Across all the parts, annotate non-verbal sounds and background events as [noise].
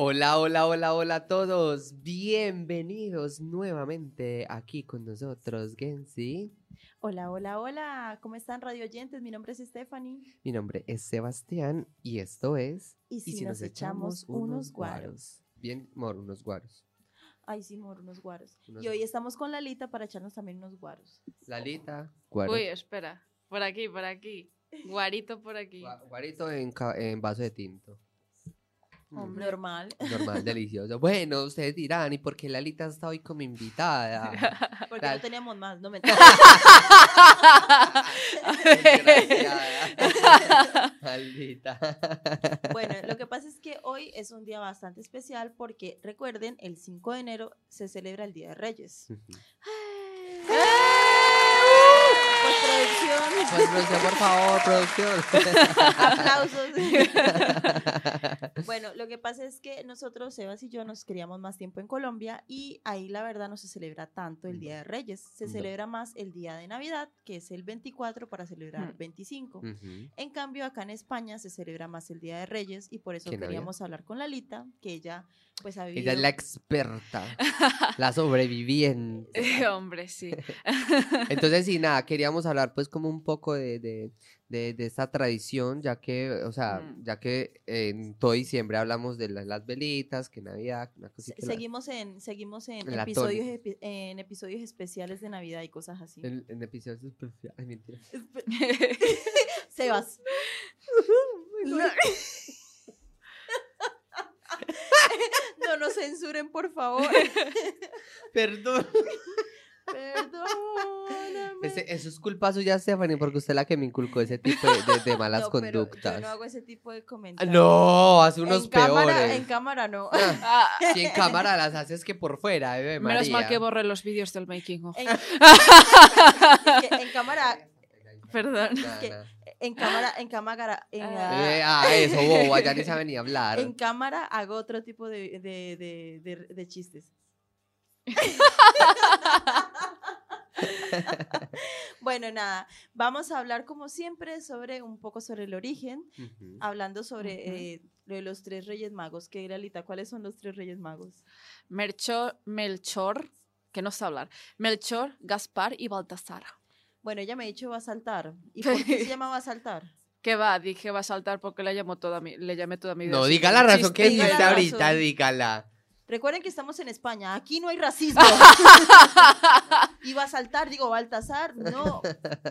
Hola, hola, hola, hola a todos. Bienvenidos nuevamente aquí con nosotros, Gensi. Hola, hola, hola. ¿Cómo están radio oyentes? Mi nombre es Stephanie. Mi nombre es Sebastián y esto es Y si, nos, echamos unos guaros. Bien, mor, unos guaros. Ay, sí, mor, unos guaros. Unos Y hoy estamos con Lalita para echarnos también unos guaros. Lalita, guaro. Uy, espera. Por aquí, por aquí. Guarito por aquí. Gua- Guarito en, en vaso de tinto. Hombre. Normal. Normal, delicioso. Bueno, ustedes dirán, ¿y por qué Lalita está hoy como invitada? [laughs] Porque Tal. no teníamos más, no me. [laughs] [laughs] Maldita. Bueno, lo que pasa es que hoy es un día bastante especial porque recuerden, el 5 de enero se celebra el Día de Reyes. Postproducción, Pues, producción, por favor, producción. [laughs] aplausos. [laughs] Bueno, lo que pasa es que nosotros, Sebas y yo, nos queríamos más tiempo en Colombia y ahí la verdad no se celebra tanto el Día de Reyes. Se No. celebra más el Día de Navidad, que es el 24 para celebrar el Mm. 25. Ujú. En cambio, acá en España se celebra más el Día de Reyes y por eso queríamos hablar con Lalita, que ella pues ha vivido... Ella es la experta, la sobreviviente. [laughs] Hombre, sí. [laughs] Entonces, sí, nada, queríamos hablar pues como un poco de, de, de- de esta tradición, ya que, o sea, Mm. ya que en todo diciembre hablamos de la- las velitas, que Navidad, una cosita. la- Seguimos en, seguimos en, episodios, epi- en episodios especiales de Navidad y cosas así. En, en episodios especiales. Mentira. [laughs] Sebas. No nos censuren, por favor. [laughs] Perdón. Perdóname. Ese- eso es culpa suya, Stephanie, porque usted es la que me inculcó ese tipo de, de- de [laughs] malas No, pero conductas. Yo no hago ese tipo de Ah, comentarios. No, hace unos en peores. Cámara, en cámara no. Ah, Si en cámara las haces que por fuera, Ave menos mal María. que borré los vídeos del making of. En, [laughs] cámara, Perdón. Nah, que- nah. En cámara, en cámara, en, Ah. ah, Eh, ah, eso, boba, ya ni [laughs] sabe ni hablar. en cámara hago otro tipo de, de, de, de- de chistes. [laughs] bueno, nada, vamos a hablar como siempre sobre un poco sobre el origen, hablando sobre eh, lo de los tres reyes magos. ¿Qué, Lalita? ¿Cuáles son los tres reyes magos? Melchor, Melchor, que no sé hablar. Melchor, Gaspar y Baltasar. Bueno, ella me ha dicho va a saltar. ¿Y por qué se [laughs] llama va a saltar? ¿Qué va? Dije va a saltar porque le, llamó toda mi, le llamé toda mi vida. No, diga la razón que la ahorita, razón. dígala. Recuerden que estamos en España, aquí no hay racismo. [laughs] y va a saltar, digo, Baltasar, no.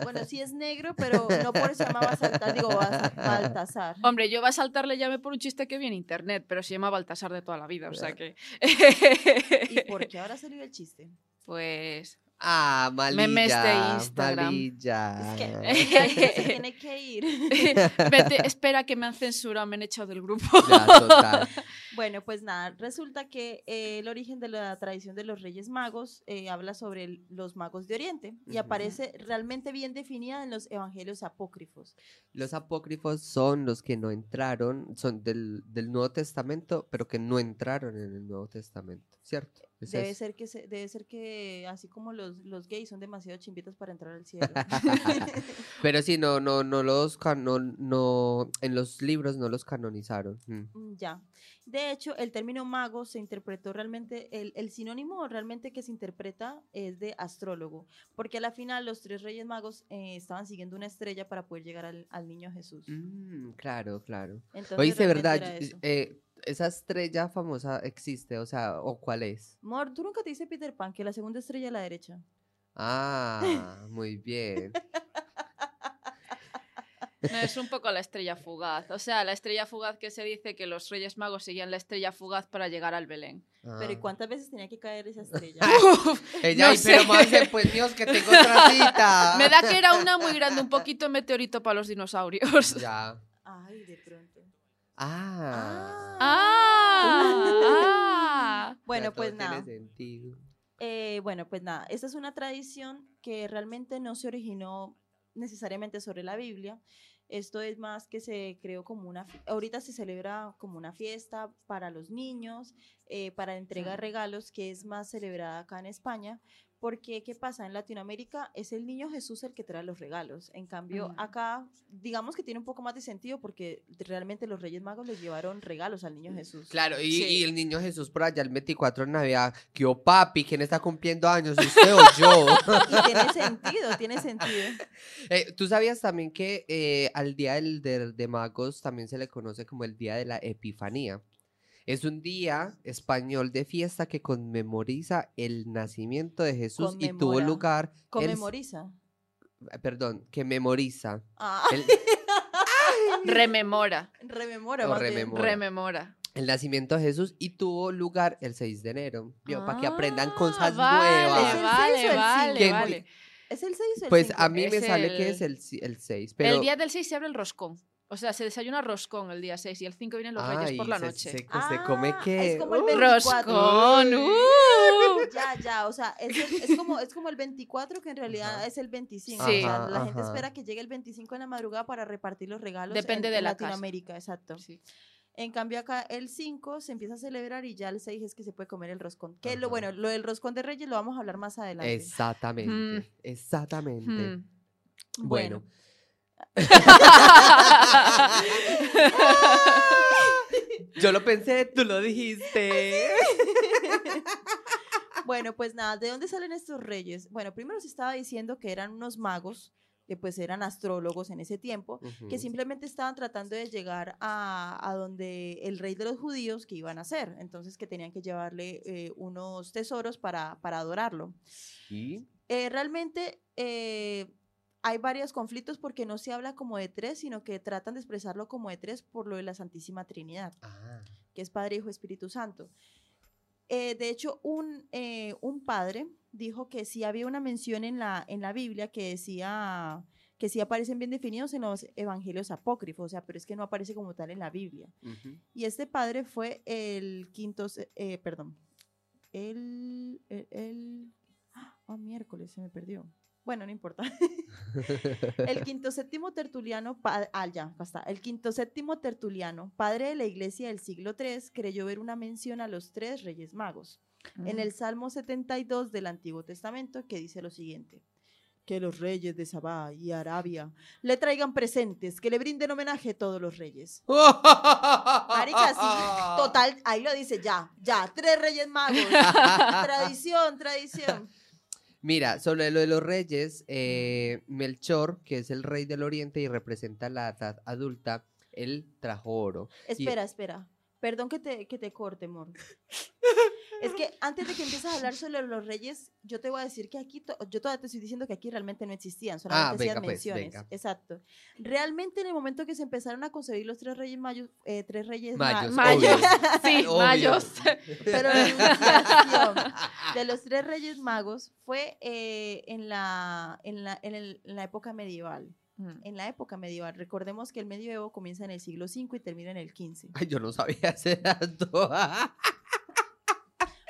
Bueno, sí es negro, pero no por eso se llama va a saltar, digo, Ba- Baltasar. Hombre, yo va a saltar le llamé por un chiste que vi en internet, pero se llama Baltasar de toda la vida, o sea que... [laughs] ¿Y por qué ahora salió el chiste? Pues... Ah, malilla. Memes de Instagram. Malilla. Es que [laughs] [laughs] se tiene que ir. [laughs] Vete, espera que me han censurado, me han echado del grupo. Ya, total. Bueno, pues nada, resulta que eh, el origen de la tradición de los Reyes Magos eh, habla sobre el- los magos de Oriente y aparece realmente bien definida en los evangelios apócrifos. Los apócrifos son los que no entraron, son del, del Nuevo Testamento, pero que no entraron en el Nuevo Testamento, ¿cierto? Es Debe eso. ser que se- debe ser que así como los, los gays son demasiado chimbitas para entrar al cielo. [laughs] Pero sí, no, no, no los cano- no, en los libros no los canonizaron. Mm. Mm, ya. De hecho, el término mago se interpretó realmente, el, el sinónimo realmente que se interpreta es de astrólogo, porque a la final los tres reyes magos eh, estaban siguiendo una estrella para poder llegar al, al niño Jesús. Mm, claro, claro. Entonces, Oíste, ¿verdad? eh, esa estrella famosa existe, o sea, ¿o cuál es? Mor, ¿tú nunca te dice Peter Pan que la segunda estrella a la derecha? Ah, muy bien. No, es un poco la estrella fugaz. O sea, la estrella fugaz que se dice que los Reyes Magos seguían la estrella fugaz para llegar al Belén. Pero ¿y Ah. cuántas veces tenía que caer esa estrella? [laughs] Ella, No "Ay, pero sé. Marce, pues Dios, que tengo otra cita. [laughs] Me da que era una muy grande, un poquito meteorito para los dinosaurios. Ya. Ay, de pronto. Ah. ¡Ah! ah. [laughs] Bueno, pues tiene nada. sentido. Eh, bueno, pues nada, esta es una tradición que realmente no se originó necesariamente sobre la Biblia. Esto es más que se creó como una, ahorita se celebra como una fiesta para los niños, eh, para entregar Sí. regalos, que es más celebrada acá en España, Porque, ¿qué pasa? En Latinoamérica es el niño Jesús el que trae los regalos. En cambio, Mm. acá, digamos que tiene un poco más de sentido porque realmente los Reyes Magos les llevaron regalos al niño Jesús. Claro, y, Sí. y el niño Jesús por allá el 24 de Navidad, que papi, ¿quién está cumpliendo años? ¿Usted o yo? [laughs] Y tiene sentido, tiene sentido. [laughs] Eh, ¿Tú sabías también que eh, al Día del, de, de Magos también se le conoce como el Día de la Epifanía? Es un día español de fiesta que conmemoriza el nacimiento de Jesús y tuvo lugar... el Conmemoriza. eh, perdón, que memoriza. Ah, El, [laughs] Rememora. rememora, O rememora. Rememora. el nacimiento de Jesús y tuvo lugar el 6 de enero. Para que aprendan Ah, cosas vale, nuevas. ¿Es el Vale, seis o el vale, cinco? vale. ¿Es el 6 o el Pues 5? a mí me sale que el- es el, el 6. Pero... El día del 6 se abre el roscón. O sea, se desayuna roscón el día 6 y el 5 vienen los reyes por la se- noche. Se, se come Ah, que... es como el ¡Uh! 24. Roscón. ¡uh! Ya, ya, o sea, es, el- es como, es como el 24 que en realidad Ajá. es el 25. Sí. O sea, Ajá, la gente ajá. espera que llegue el 25 en la madrugada para repartir los regalos Depende en, de en la casa. Latinoamérica, exacto. Sí. En cambio acá el 5 se empieza a celebrar y ya el 6 es que se puede comer el roscón. Que lo bueno, lo del roscón de Reyes lo vamos a hablar más adelante. Exactamente, Mm. exactamente. Hmm. Bueno. [laughs] Yo lo pensé, tú lo dijiste. Bueno, pues nada, ¿de dónde salen estos reyes? Bueno, primero se estaba diciendo que eran unos magos, que pues eran astrólogos en ese tiempo, que simplemente estaban tratando de llegar a, a donde el rey de los judíos que iban a hacer. Entonces que tenían que llevarle eh, unos tesoros para, para adorarlo. ¿Y? Eh, realmente eh, hay varios conflictos porque no se habla como de tres, sino que tratan de expresarlo como de tres por lo de la Santísima Trinidad Ah, que es Padre, Hijo, Espíritu Santo. Eh, de hecho, un, eh, un padre dijo que sí había una mención en la, en la Biblia que decía que sí aparecen bien definidos en los evangelios apócrifos, o sea, pero es que no aparece como tal en la Biblia. Y este padre fue el quinto, eh, perdón, el, el, el- ah, miércoles, se me perdió. Bueno, no importa. [laughs] El quinto séptimo tertuliano, ah, ya, basta. El quinto séptimo tertuliano, padre de la iglesia del siglo III, creyó ver una mención a los tres reyes magos en el Salmo 72 del Antiguo Testamento que dice lo siguiente. Que los reyes de Sabá y Arabia le traigan presentes, que le brinden homenaje a todos los reyes. [laughs] Marica, sí, total, ahí lo dice ya, ya, tres reyes magos. [laughs] tradición, tradición. Mira, sobre lo de los reyes, eh, Melchor, que es el rey del oriente y representa la edad adulta, él trajo oro. Espera, espera. Perdón que te, que te corte, amor. Es que antes de que empieces a hablar sobre los reyes, yo te voy a decir que aquí, yo todavía te estoy diciendo que aquí realmente no existían, solamente hacían venga, pues, menciones. venga. Exacto. Realmente en el momento que se empezaron a concebir los tres reyes mayos, eh, tres reyes Mayos, ma- Mayos. [laughs] Sí, Obvio. mayos. pero la de los tres reyes magos fue eh, en, la, en, la, en, el- en la época medieval. Mm. En la época medieval. Recordemos que el medioevo comienza en el siglo V y termina en el XV. Ay, yo no sabía ese dato. [laughs]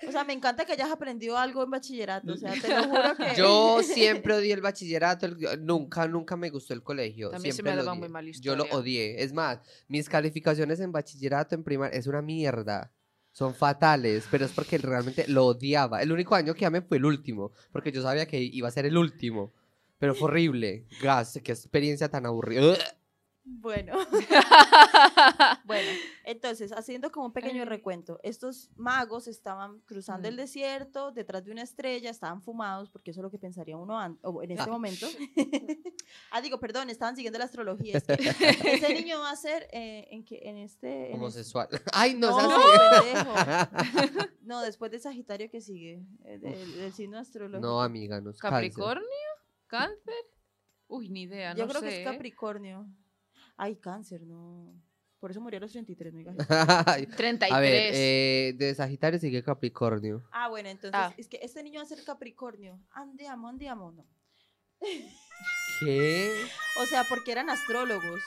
O sea, me encanta que hayas aprendido algo en bachillerato. O sea, te lo juro [laughs] que. Yo [laughs] siempre odié el bachillerato, el- nunca, nunca me gustó el colegio. También se siempre me lo daba muy mal Yo lo odié. Es más, mis calificaciones en bachillerato, en primaria, es una mierda. Son fatales, pero es porque realmente lo odiaba. El único año que amé fue el último, porque yo sabía que iba a ser el último. Pero fue [laughs] horrible. Gas, qué experiencia tan aburrida. Bueno. [laughs] bueno, entonces, haciendo como un pequeño recuento, estos magos estaban cruzando el desierto detrás de una estrella, estaban fumados, porque eso es lo que pensaría uno o en este Ah. momento. [laughs] ah, digo, perdón, estaban siguiendo la astrología. Es que ese niño va a ser eh, en, que, en este. en este- Homosexual. Ay, no, No, es así. pendejo. No, después de Sagitario que sigue, eh, del, del signo astrológico. No, amiga, no. ¿Capricornio? ¿Cáncer? Uy, ni idea, Yo no creo sé. que es ¿eh? Capricornio. Ay, cáncer, no. Por eso murió a los 33, no digas [laughs] eso. Ay, 33. A ver, eh, de Sagitario sigue Capricornio. Ah, bueno, entonces Ah. es que este niño va a ser Capricornio. Andiamo, andiamo, no. ¿Qué? [laughs] O sea, porque eran astrólogos.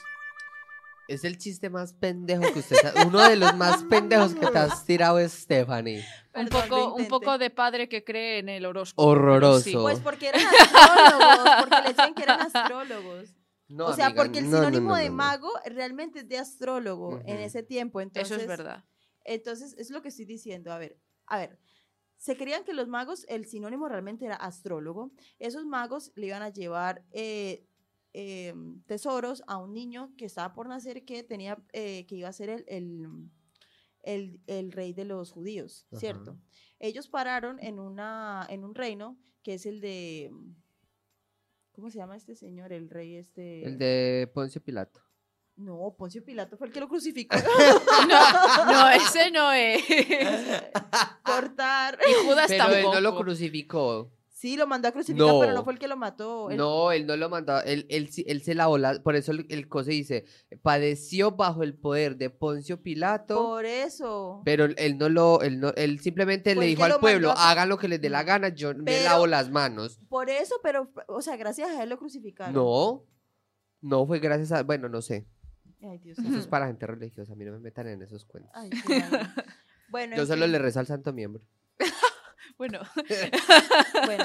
Es el chiste más pendejo que usted sa- Uno de los más [laughs] pendejos que te has tirado, Stephanie. un, Perdón, poco, un poco de padre que cree en el horóscopo. Horroroso. sí. Pues porque eran astrólogos, porque le decían que eran astrólogos. No, o sea, amiga, porque el no, sinónimo no, de mago realmente es de astrólogo en ese tiempo. Entonces, Eso es verdad. Entonces, es lo que estoy diciendo. A ver, a ver. se creían que los magos, el sinónimo realmente era astrólogo. Esos magos le iban a llevar eh, eh, tesoros a un niño que estaba por nacer que tenía, eh, que iba a ser el, el, el- el rey de los judíos, ¿cierto? Ellos pararon en, una, en un reino que es el de, ¿cómo se llama este señor? El rey este... El de Poncio Pilato. No, Poncio Pilato fue el que lo crucificó. [laughs] No, no, ese no es. [laughs] Cortar. Y Judas Pero él tampoco. no lo crucificó. Sí, lo mandó a crucificar, pero no fue el que lo mató. él- No, él no lo mandó. Él, él, él se lavó la. Por eso el, el cosa dice: padeció bajo el poder de Poncio Pilato. Por eso. Pero él no lo. Él, no, él simplemente le dijo al lo pueblo: a- hagan lo que les dé la No. gana, yo me lavo las manos. Por eso, pero, o sea, gracias a él lo crucificaron. No. No fue gracias a. Bueno, no sé. Ay, Dios Eso es para gente religiosa. A mí no me metan en esos cuentos. Ay. [laughs] Bueno, Yo solo le rezo al santo miembro. [laughs] Bueno. [laughs] bueno.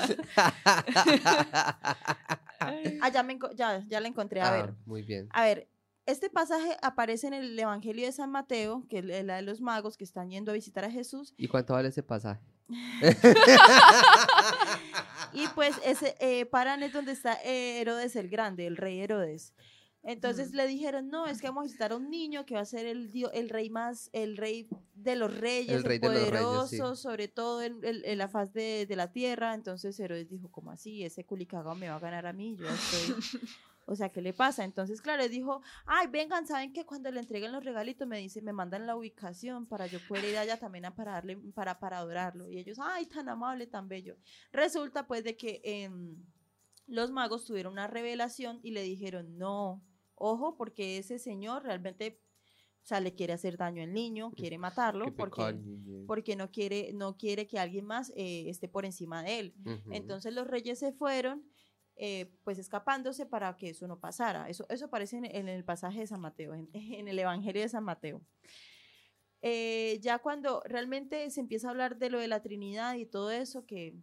Ah, ya, me ya, ya la encontré. A Ah, ver, Muy bien. a ver. Este pasaje aparece en el Evangelio de San Mateo, que es la de los magos que están yendo a visitar a Jesús. ¿Y cuánto vale ese pasaje? [laughs] Y pues ese eh, paran es donde está eh, Herodes el Grande, el rey Herodes. Entonces le dijeron, no, es que vamos a visitar a un niño que va a ser el, el rey más, el rey de los reyes, el, rey reyes, poderoso, sí. sobre todo en, en- en la faz de, de la tierra. Entonces Herodes dijo, ¿cómo así? Ese culicagao me va a ganar a mí, yo estoy... [laughs] O sea, ¿qué le pasa? Entonces, claro, él dijo, ay, vengan, ¿saben que Cuando le entreguen los regalitos me dice, me mandan la ubicación para yo poder ir allá también a para, darle, para, para adorarlo. Y ellos, ay, tan amable, tan bello. Resulta pues de que em, los magos tuvieron una revelación y le dijeron, no, ojo, porque ese señor realmente, o sea, le quiere hacer daño al niño, quiere matarlo, porque, porque no quiere, no quiere que alguien más eh, esté por encima de él. Entonces los reyes se fueron, eh, pues escapándose para que eso no pasara. Eso, eso aparece en, en el pasaje de San Mateo, en, [laughs] en el Evangelio de San Mateo. Eh, ya cuando realmente se empieza a hablar de lo de la Trinidad y todo eso, que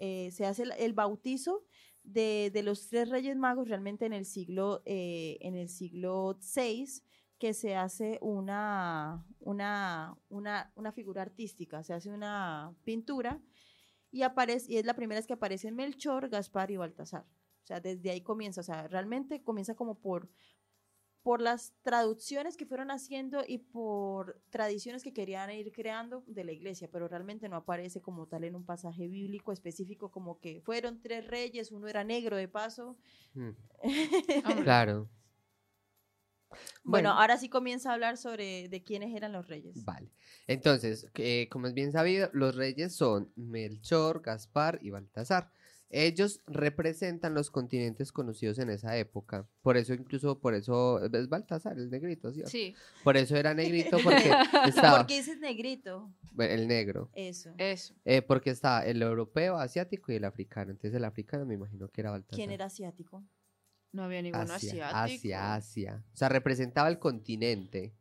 eh, se hace el, el bautizo de, de los tres reyes magos realmente en el siglo, eh, en el siglo VI, que se hace una, una, una, una figura artística, se hace una pintura y, aparece, y es la primera vez que aparecen Melchor, Gaspar y Baltasar. O sea, desde ahí comienza, o sea, realmente comienza como por, por las traducciones que fueron haciendo y por tradiciones que querían ir creando de la iglesia, pero realmente no aparece como tal en un pasaje bíblico específico, como que fueron tres reyes, uno era negro de paso. Mm. [laughs] Claro. Bueno, Bueno. ahora sí comienza a hablar sobre de quiénes eran los reyes. Vale. Entonces, eh, como es bien sabido, los reyes son Melchor, Gaspar y Baltasar. Ellos representan los continentes conocidos en esa época. Por eso, incluso, por eso, es Baltasar, el negrito, ¿sí? Sí, Por eso era negrito, porque [laughs] estaba ¿Por qué dices negrito? el negro. Eso. eso. Eh, porque estaba el europeo, asiático y el africano. Entonces, el africano me imagino que era Baltasar. ¿Quién era asiático? No había ninguno Asia, asiático. Asia, Asia. O sea, representaba el continente.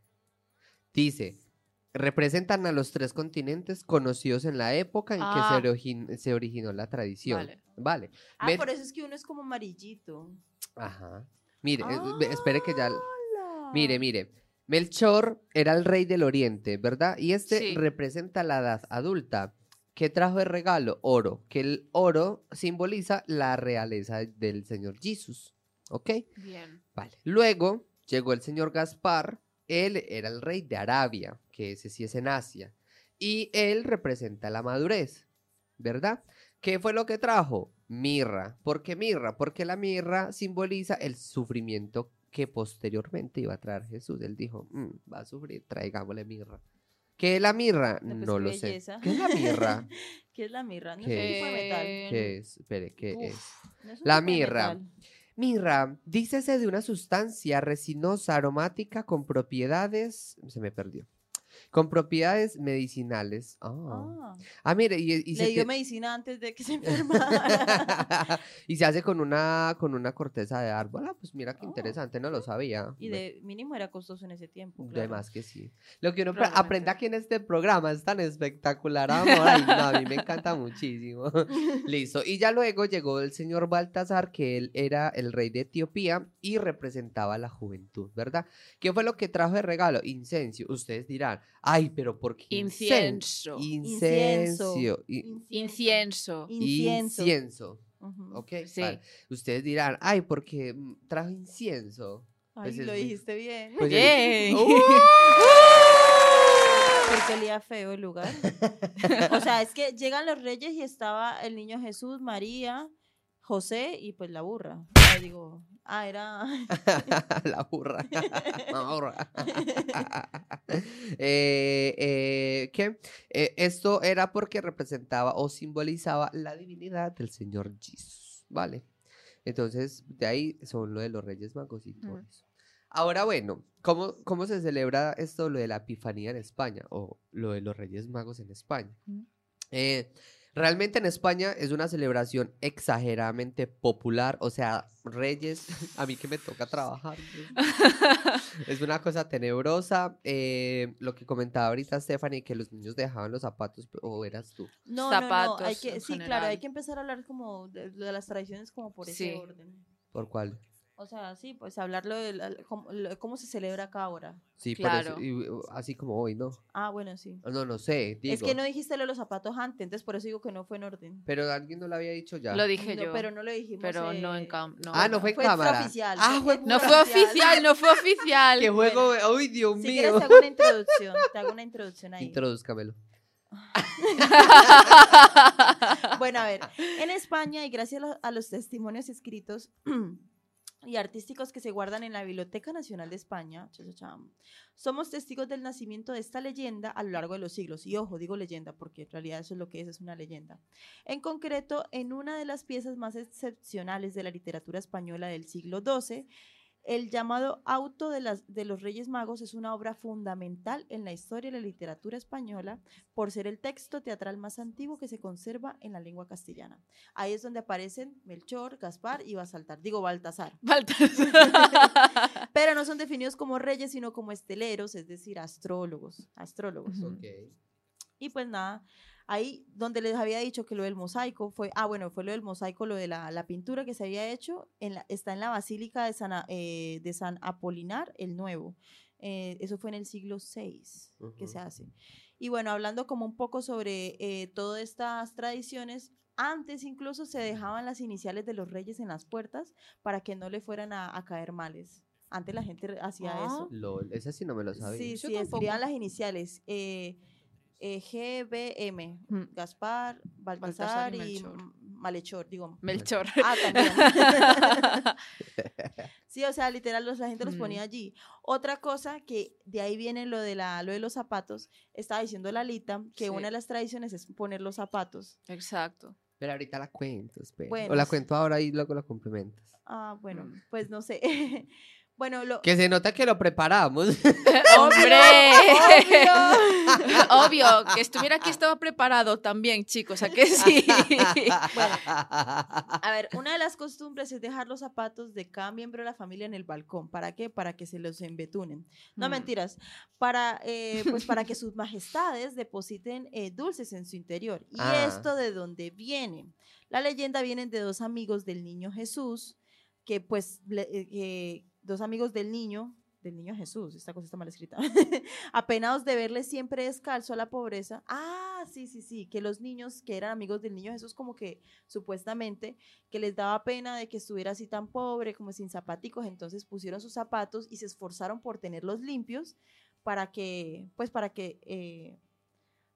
Dice, representan a los tres continentes conocidos en la época en Ah. que se, origin- se originó la tradición. Vale. Vale. Ah, por eso es que uno es como amarillito. Ajá. Mire, eh, espere que ya... ¡Hala! Mire, mire. Melchor era el rey del oriente, ¿verdad? Y este Sí. representa la edad adulta. ¿Qué trajo de regalo? Oro. Que el oro simboliza la realeza del Señor Jesús. ¿Ok? Bien. Vale. Luego llegó el señor Gaspar. Él era el rey de Arabia, que ese sí es en Asia. Y él representa la madurez, ¿verdad? ¿Qué fue lo que trajo? Mirra. ¿Por qué mirra? Porque la mirra simboliza el sufrimiento que posteriormente iba a traer Jesús. Él dijo, "Mm, va a sufrir, traigámosle mirra. ¿Qué es la mirra? No, pues, no lo sé. ¿Qué es la mirra? [laughs] ¿Qué es la mirra? No es ¿Qué un tipo de metal. ¿Qué es? Espere, ¿qué Uf. es? No es La mirra. metal. Mirra, dícese de una sustancia resinosa aromática con propiedades, se me perdió, con propiedades medicinales. Ah, Ah, Ah, mire, y, y le se dio te- medicina antes de que se [laughs] enfermara. [laughs] y se hace con una, con una corteza de árbol. Ah, pues mira qué Oh. interesante, no lo sabía. y de mínimo era costoso en ese tiempo. de claro. más que sí. Lo que uno aprende aquí en este programa es tan espectacular, amor. Ay, no, a mí me encanta muchísimo. [laughs] Listo. Y ya luego llegó el señor Baltasar, que él era el rey de Etiopía y representaba la juventud, ¿verdad? ¿Qué fue lo que trajo de regalo? Incencio. Ustedes dirán, Ay, pero ¿por qué? Incienso. Incienso. Incienso. Incienso. Incienso. Ok, Sí. vale. Ustedes dirán, ay, porque mm, trajo incienso. Ay, Pues es lo muy- dijiste bien. Pues Bien. [laughs] [laughs] Porque olía feo el lugar. [laughs] O sea, es que llegan los reyes y estaba el niño Jesús, María, José y pues la burra. Ay, digo, ah, era. [laughs] la burra. [laughs] La burra. [laughs] Eh, eh, ¿Qué? Eh, esto era porque representaba o simbolizaba la divinidad del Señor Jesús, ¿vale? Entonces, de ahí son lo de los Reyes Magos y todo eso. Ahora, bueno, ¿cómo, ¿cómo se celebra esto, lo de la Epifanía en España o lo de los Reyes Magos en España? Eh, realmente en España es una celebración exageradamente popular, o sea, Reyes, [laughs] a mí que me toca trabajar. [laughs] Es una cosa tenebrosa. eh, lo que comentaba ahorita Stephanie, que los niños dejaban los zapatos, o eras tú. No, no, no. Hay Zapatos que, sí, claro, hay que empezar a hablar como de, de las tradiciones como por ese Sí. orden. ¿Por cuál? O sea, sí, pues hablarlo de la- cómo, lo- cómo se celebra acá ahora. Sí, por eso, Claro. y, así como hoy, ¿no? Ah, bueno, sí. No, no sé, digo. Es que no dijiste lo de los zapatos antes, entonces por eso digo que no fue en orden. Pero alguien no lo había dicho ya. Lo dije No, yo. Pero no lo dijimos. pero no en cam no. Ah, no fue en fue cámara. extraoficial, Ah, fue fue- No fue oficial, no fue oficial. ¡Qué juego! ¡Ay, Dios Si mío! quieres te hago una introducción, te hago una introducción ahí. Introduzcamelo. [laughs] Bueno, a ver, en España y gracias a los testimonios escritos [clears throat] y artísticos que se guardan en la Biblioteca Nacional de España, somos testigos del nacimiento de esta leyenda a lo largo de los siglos. Y ojo, digo leyenda porque en realidad eso es lo que es, es una leyenda. En concreto, en una de las piezas más excepcionales de la literatura española del siglo XII, el llamado Auto de, las, de los Reyes Magos es una obra fundamental en la historia de la literatura española por ser el texto teatral más antiguo que se conserva en la lengua castellana. Ahí es donde aparecen Melchor, Gaspar y Basaltar, digo Baltasar. [laughs] Baltasar. [laughs] Pero no son definidos como reyes, sino como esteleros, es decir, astrólogos, astrólogos. Ujú. Ok. Y pues nada, ahí donde les había dicho que lo del mosaico fue, ah, bueno, fue lo del mosaico, lo de la, la pintura que se había hecho, en la- está en la Basílica de San, eh, de San Apolinar el Nuevo. Eh, eso fue en el siglo VI que se hace. Y bueno, hablando como un poco sobre eh, todas estas tradiciones, antes incluso se dejaban las iniciales de los reyes en las puertas para que no le fueran a, a caer males. Antes la gente hacía Ah. eso. LOL, ese sí no me lo sabía. Sí, Yo sí, tampoco. escribían las iniciales. Eh, eh, GBM, Mm. Gaspar, Baltasar Baltasar y y, Melchor. M- Malhechor, digo. Melchor. Ah, también. [laughs] sí, o sea, literal, los, la gente los Mm. ponía allí. Otra cosa que de ahí viene lo de, la, lo de los zapatos, estaba diciendo Lalita que Sí. una de las tradiciones es poner los zapatos. Exacto. Pero ahorita la cuento, espera. Bueno, o la cuento ahora y luego la complementas. Ah, bueno, Mm. pues no sé. [laughs] bueno, lo... Que se nota que lo preparamos. [laughs] [laughs] ¡Hombre! ¡Obvio! Obvio, que estuviera aquí estaba preparado también, chicos, ¿a que sí? [laughs] A ver, una de las costumbres es dejar los zapatos de cada miembro de la familia en el balcón. ¿Para qué? Para que se los embetunen. No Mm. mentiras. Para, eh, pues para que sus majestades depositen eh, dulces en su interior. ¿Y Ah. esto de dónde viene? La leyenda viene de dos amigos del niño Jesús, que pues, le- eh, que- dos amigos del niño, del niño Jesús, esta cosa está mal escrita, [laughs] apenados de verle siempre descalzo a la pobreza. Ah, sí, sí, sí, que los niños que eran amigos del niño Jesús como que supuestamente que les daba pena de que estuviera así tan pobre, como sin zapaticos, entonces pusieron sus zapatos y se esforzaron por tenerlos limpios para que, pues para que, eh,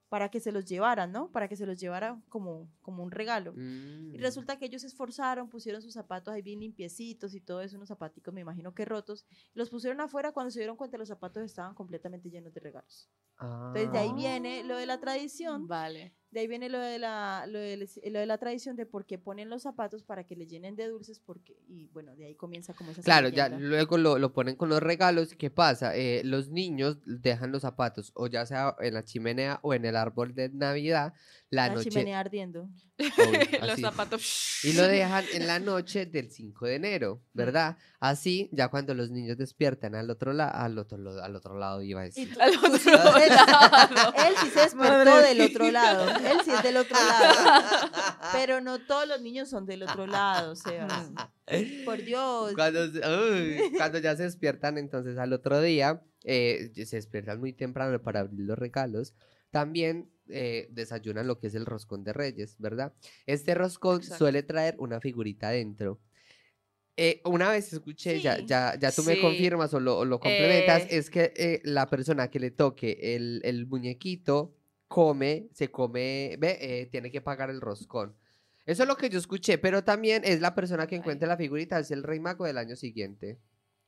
para que se los llevaran, ¿no? Para que se los llevara como, como un regalo. Mm. Y resulta que ellos se esforzaron, pusieron sus zapatos ahí bien limpiecitos y todo eso, unos zapaticos, me imagino que rotos, y los pusieron afuera cuando se dieron cuenta los zapatos estaban completamente llenos de regalos. Entonces de ahí Ah. viene lo de la tradición, Vale. De ahí viene lo de la, lo de, lo de la tradición de por qué ponen los zapatos para que le llenen de dulces, porque, y bueno, de ahí comienza como esa Claro, ya luego lo, lo ponen con los regalos. ¿Qué pasa? Eh, los niños dejan los zapatos, o ya sea en la chimenea o en el árbol de Navidad, la, la noche. chimenea ardiendo. Obvio, [laughs] Los zapatos. Y lo dejan en la noche del 5 de enero, ¿verdad? Así, ya cuando los niños despiertan al otro lado, al otro, lo- al otro lado iba a decir. [laughs] Al otro él, lado. él sí se despertó del otro lado. Él sí es del otro [laughs] lado. Pero no todos los niños son del otro lado, Sebas. Por Dios. Cuando, uy, cuando ya se despiertan entonces al otro día, eh, se despiertan muy temprano para abrir los regalos, también eh, desayunan lo que es el roscón de reyes, ¿verdad? Este roscón Exacto. suele traer una figurita dentro. Eh, una vez escuché, ya, Sí. ya, ya tú me Sí. confirmas o lo, o lo complementas, Eh. es que eh, la persona que le toque el, el muñequito come, se come, ve, eh, tiene que pagar el roscón. Eso es lo que yo escuché, pero también es la persona que Ay. encuentre la figurita, es el rey mago del año siguiente.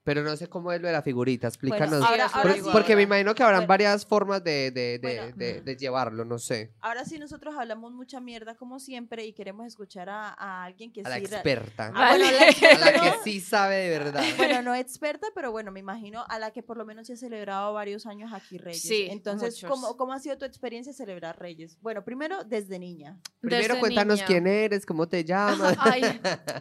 Pero no sé cómo es lo de la figurita, explícanos. Sí, ahora, ahora Por- sí, porque me imagino que habrán Bueno. varias formas de, de, de, Bueno. de- de llevarlo, no sé. ahora sí nosotros hablamos mucha mierda como siempre y queremos escuchar a, a alguien que A la sí... re- experta. Ah, bueno, la A la [laughs] experta que sí sabe de verdad. Bueno, no experta, pero bueno, me imagino a la que por lo menos se ha celebrado varios años aquí Reyes. Sí, Entonces. ¿cómo, ¿cómo ha sido tu experiencia celebrar Reyes? Bueno, primero desde niña. Primero Desde cuéntanos niña. quién eres, cómo te [laughs] llamas. Ay,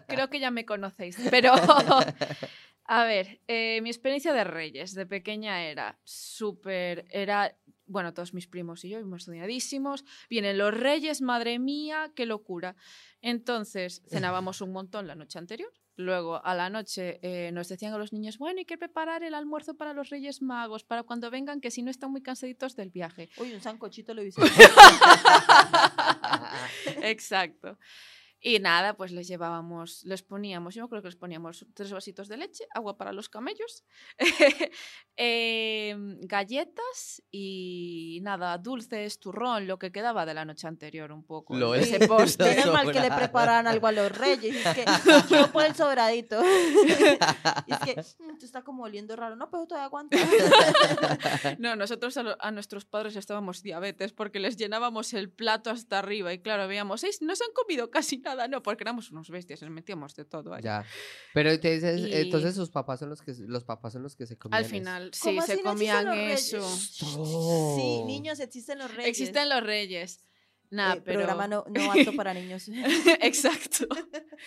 creo que ya me conocéis. Pero, [laughs] a ver, eh, mi experiencia de Reyes de pequeña era súper. Era. Bueno, todos mis primos y yo íbamos soñadísimos. Vienen los Reyes, madre mía, qué locura. Entonces, [laughs] cenábamos un montón la noche anterior. Luego, a la noche, eh, nos decían a los niños, bueno, hay que preparar el almuerzo para los Reyes Magos, para cuando vengan, que si no están muy cansaditos del viaje. Uy, un sancochito lo hice. [laughs] Exacto. Y nada, pues les llevábamos, les poníamos, yo creo que les poníamos tres vasitos de leche, agua para los camellos, [laughs] em, galletas y nada, dulces, turrón, lo que quedaba de la noche anterior un poco. Lo es. ese [laughs] postre. Menos mal que le preparan algo a los Reyes. Es que [laughs] yo por el sobradito. Y es que "Mm, esto está como oliendo raro. No, pero todavía aguanta. No, nosotros a, lo- a nuestros padres estábamos diabetes porque les llenábamos el plato hasta arriba y claro, veíamos, "Ey, no se han comido casi nada, no, porque éramos unos bestias, les metíamos de todo ahí. Ya. Pero entonces, Y- entonces sus papás son los que los papás son los que se comían Al eso. final, sí, ¿Cómo se no comían eso. Sí, niños, existen los Reyes. Existen los reyes. Nada, Eh, pero... Programa no, no apto para niños. [laughs] Exacto. [laughs]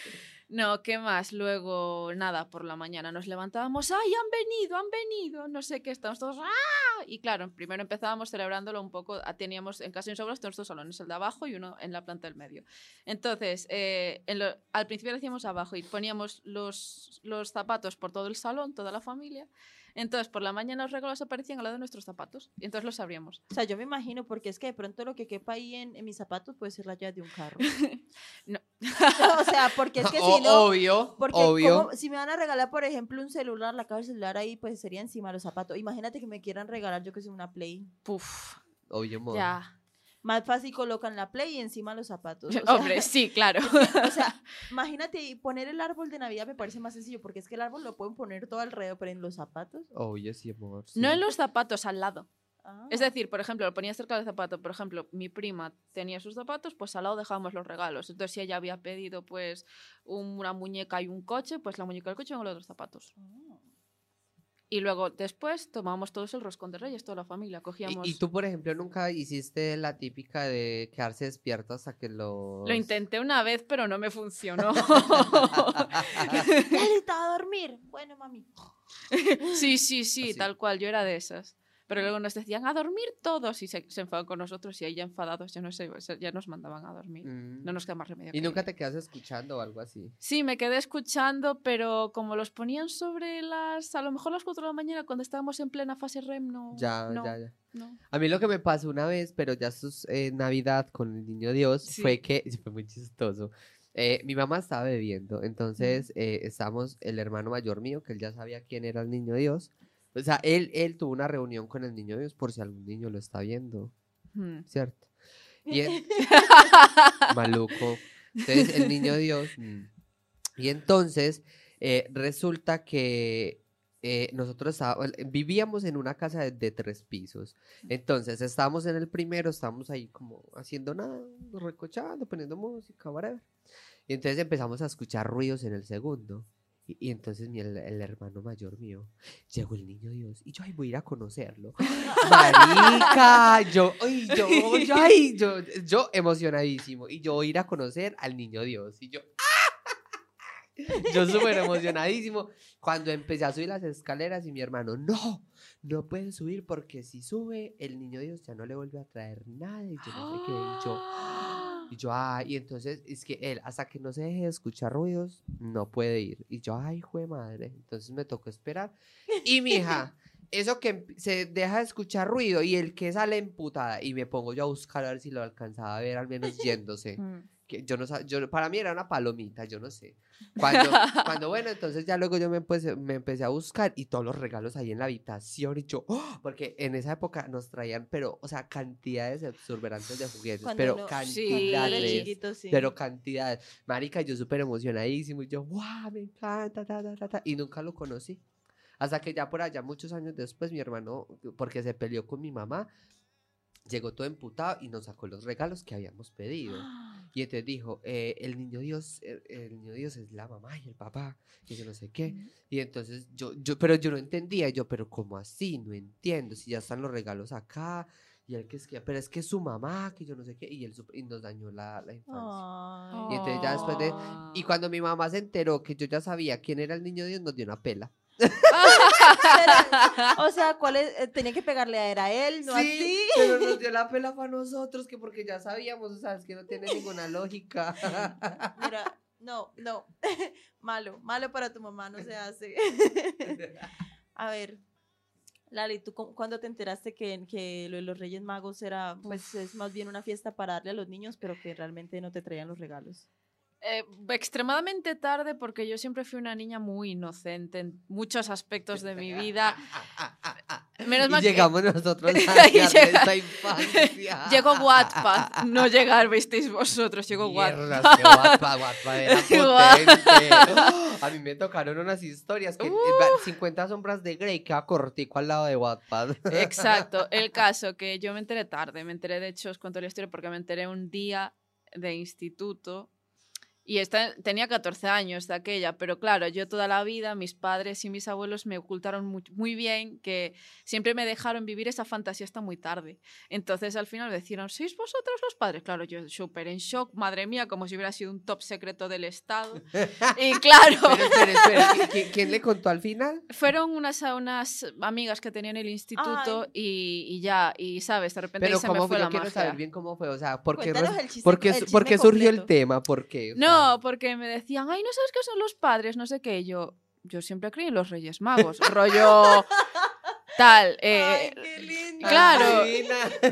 No, ¿qué más? Luego, nada, por la mañana nos levantábamos, ¡ay, han venido, han venido! No sé qué, estamos todos, ¡ah! Y claro, primero empezábamos celebrándolo un poco, ah, teníamos en casa abuelos tenemos dos salones, el de abajo y uno en la planta del medio. Entonces, eh, en lo- al principio lo hacíamos abajo y poníamos los, los zapatos por todo el salón, toda la familia. Entonces, por la mañana los regalos aparecían al lado de nuestros zapatos y entonces los abríamos. O sea, yo me imagino, porque es que de pronto lo que quepa ahí en, en mis zapatos puede ser la llave de un carro. [laughs] No. [laughs] o sea, porque es que O- [laughs] si no... obvio, Porque obvio. como- si me van a regalar, por ejemplo, un celular, la caja del celular ahí, pues sería encima de los zapatos. Imagínate que me quieran regalar, yo que sé, una Play. Puf, Obvio, amor. ya. Más fácil colocan la Play y encima los zapatos. O [laughs] sea, Hombre, sí, claro. [laughs] o sea, [laughs] imagínate, y poner el árbol de Navidad me parece más sencillo, porque es que el árbol lo pueden poner todo alrededor, pero en los zapatos. Obvio, sí, amor. No sí. en los zapatos, al lado. Ah. Es decir, por ejemplo, lo ponía cerca del zapato. Por ejemplo, mi prima tenía sus zapatos, pues al lado dejábamos los regalos. Entonces, si ella había pedido pues un- una muñeca y un coche, pues la muñeca y el coche con los otros zapatos. Ah. Y luego después tomábamos todos el roscón de reyes, toda la familia. Cogíamos... Y, y tú, por ejemplo, nunca hiciste la típica de quedarse despierto hasta que los... Lo intenté una vez, pero no me funcionó. [laughs] [laughs] Lelita, a dormir. Bueno, mami. sí, sí, sí, Así. tal cual. Yo era de esas. Pero luego nos decían a dormir todos y se, se enfadaban con nosotros y ahí ya enfadados ya, no sé, ya nos mandaban a dormir. Mm. No nos queda más remedio. Y nunca ir. te quedas escuchando o algo así. Sí, me quedé escuchando, pero como los ponían sobre las, a lo mejor las 4 de la mañana cuando estábamos en plena fase REM, no. Ya, no, ya, ya. no. A mí lo que me pasó una vez, pero ya es eh, Navidad con el niño Dios, Sí. fue que [laughs] fue muy chistoso. Eh, mi mamá estaba bebiendo, entonces eh, estábamos el hermano mayor mío, que él ya sabía quién era el niño Dios. O sea, él, él tuvo una reunión con el niño Dios por si algún niño lo está viendo, Hmm. ¿cierto? Y en- [laughs] [laughs] maluco. Entonces, el niño Dios. mm. Y entonces, eh, resulta que eh, nosotros estábamos- vivíamos en una casa de, de tres pisos. Entonces, estábamos en el primero, estábamos ahí como haciendo nada, recochando, poniendo música, whatever. Y entonces empezamos a escuchar ruidos en el segundo. Y, y entonces mi, el, el hermano mayor mío, llegó el niño Dios y yo, ay, voy a ir a conocerlo. [laughs] Marica, yo, ay, yo, yo, ay, [laughs] yo, yo emocionadísimo. Y yo voy a ir a conocer al niño Dios. Y yo, [laughs] yo súper emocionadísimo. Cuando empecé a subir las escaleras y mi hermano, no, no pueden subir porque si sube, el niño Dios ya no le vuelve a traer nada. Y yo no sé qué. Y yo, [gasps] y yo, ay, y entonces es que él, hasta que no se deje de escuchar ruidos, no puede ir. Y yo, ay, hijo de madre. Entonces me tocó esperar. Y mi hija, [laughs] eso que se deja de escuchar ruido y el que sale emputada y me pongo yo a buscar a ver si lo alcanzaba a ver al menos yéndose. Que yo no yo para mí era una palomita, yo no sé. Cuando, [laughs] cuando bueno, entonces ya luego yo me empecé, me empecé a buscar y todos los regalos ahí en la habitación y yo, ¡oh! porque en esa época nos traían, pero, o sea, cantidades exorbitantes de juguetes, Cuando pero Sí. Era cantidades. chiquito, sí. Pero cantidades. Marica, yo súper emocionadísimo. Y yo, ¡guau! Me encanta, ta, ta, ta, ta", Y nunca lo conocí. Hasta que ya por allá, muchos años después, mi hermano, porque se peleó con mi mamá, llegó todo emputado y nos sacó los regalos que habíamos pedido. [gasps] Y entonces dijo, eh, el niño Dios, el, el niño Dios es la mamá y el papá, y yo no sé qué. Y entonces yo, yo, pero yo no entendía, yo, pero ¿cómo así? No entiendo, si ya están los regalos acá. Y él que es que, pero es que es su mamá, que yo no sé qué, y él y nos dañó la, la infancia. Ay. Y entonces ya después de-. Y cuando mi mamá se enteró que yo ya sabía quién era el niño Dios, nos dio una pela. [laughs] ¿cuál es? Eh, Tenía que pegarle a era él, no así. pero nos [laughs] dio la pela fue a nosotros, que porque ya sabíamos, o sea, es que no tiene ninguna lógica. [laughs] Mira, no, no. [laughs] malo, malo para tu mamá, no se hace. A ver, Lali, ¿tú cu- cuándo te enteraste que, que lo de los Reyes Magos era, pues, es más bien una fiesta para darle a los niños, pero que realmente no te traían los regalos? Eh, extremadamente tarde porque yo siempre fui una niña muy inocente en muchos aspectos de mi vida. [laughs] Menos y mal que- llegamos nosotros [laughs] a llega- infancia. [laughs] Llegó Wattpad, no llegar, visteis vosotros, llegó Wattpad. Que Wattpad, Wattpad era potente. [gasps] A mí me tocaron unas historias que eh, va- 50 sombras de Grey queda cortico al lado de Wattpad. Exacto, el caso que yo me enteré tarde, me enteré, de hecho, os cuento la historia porque me enteré un día de instituto y esta, tenía 14 años de aquella, pero claro, yo toda la vida, mis padres y mis abuelos me ocultaron muy, muy bien que siempre me dejaron vivir esa fantasía hasta muy tarde. Entonces al final me decían, ¿sois vosotros los padres? Claro, yo súper en shock, madre mía, como si hubiera sido un top secreto del Estado. [laughs] y claro... Pero espera, espera, ¿qui- qui- ¿quién le contó al final? Fueron unas, unas amigas que tenían en el instituto y, y ya, y sabes, de repente ahí Pero se me cómo fue fue, yo la quiero magia. saber bien cómo fue, o sea, ¿por qué, Cuéntanos res- el chiste- por qué el su- chisme por qué surgió el tema? ¿Por qué? O sea, No, porque me decían, ay, ¿no sabes qué son los padres? No sé qué. Y yo, yo siempre creí en los Reyes Magos. rollo [laughs] tal. eh, Ay, qué lindo. claro.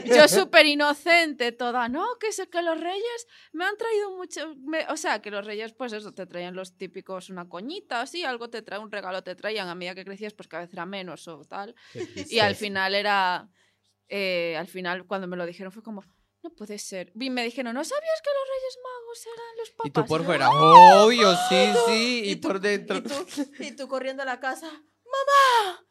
yo [laughs] súper inocente toda, no, que sé que los reyes me han traído mucho, me- o sea, que los reyes pues eso, te traían los típicos, una coñita, así, algo te trae, un regalo te traían, a medida que crecías pues cada vez era menos o tal. Y al final era. eh, al final, cuando me lo dijeron, fue como. No puede ser. Y me dijeron, ¿no sabías que los Reyes Magos eran los papás? Y tú por fuera, obvio, sí, sí, y, Y tú- por dentro. Y tú, y tú corriendo a la casa, mamá,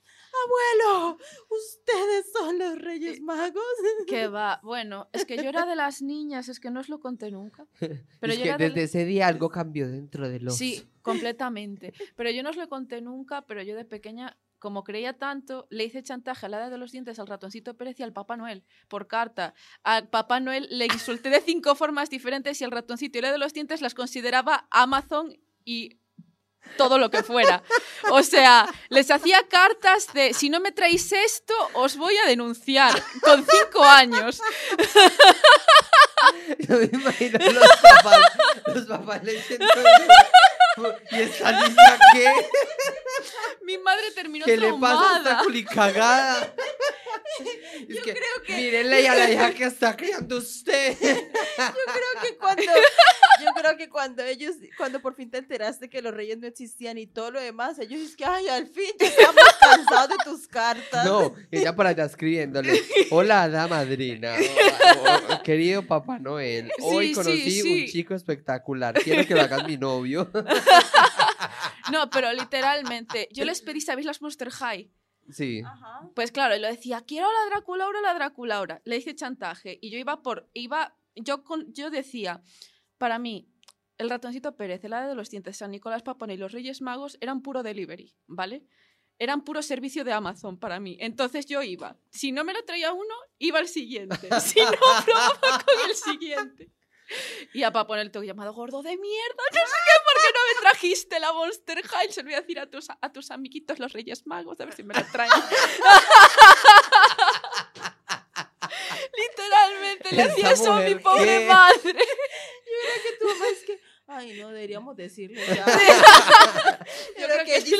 abuelo, ustedes son los Reyes Magos. Que va. [laughs] Bueno, es que yo era de las niñas, es que no os lo conté nunca. [laughs] Pero es yo que era de desde ese día algo cambió dentro de los... Sí, completamente. Pero yo no os lo conté nunca, pero yo de pequeña, como creía tanto, le hice chantaje a la edad de los dientes al ratoncito Pérez y al Papá Noel por carta. Al Papá Noel le insulté de cinco formas diferentes y el ratoncito y la de los dientes las consideraba Amazon y todo lo que fuera. O sea, les hacía cartas de si no me traéis esto, os voy a denunciar con cinco años. [laughs] Yo me imagino los papás, los papás le [laughs] ¿Y esta niña qué? Mi madre terminó ¿Qué le pasa a esta traumada. culicagada? [laughs] Es que, mírenle a la hija que está criando usted. Yo creo que cuando, yo creo que cuando ellos, cuando por fin te enteraste que los reyes no existían y todo lo demás, ellos dicen que, ay, al fin ya estamos cansados de tus cartas. No, ella por allá escribiéndole. Hola, hada madrina. O- o- querido Papá Noel. Hoy Sí, sí, conocí sí. un chico espectacular. Quiero que lo hagas mi novio. [laughs] No, pero literalmente, yo les pedí, ¿sabéis las Monster High? Sí. Ajá. Pues claro, y lo decía, quiero la Draculaura, la Draculaura. Le hice chantaje y yo iba por, iba, yo, con, yo decía, para mí, el ratoncito Pérez, el hada de los dientes, San Nicolás Papón y los Reyes Magos eran puro delivery, ¿vale? Eran puro servicio de Amazon para mí. Entonces yo iba. Si no me lo traía uno, iba al siguiente. [laughs] Si no, probaba con el siguiente. Y a Papón el tengo llamado gordo de mierda, no sé qué, ¿por qué no me trajiste la Monster High? Se lo voy a decir a tus, a tus amiguitos los Reyes Magos, a ver si me la traen. [laughs] Literalmente le hacía eso a mi pobre ¿qué? madre. que tu mamá es que, ay, no, deberíamos [laughs] decirle ya. Yo Yo creo que que sí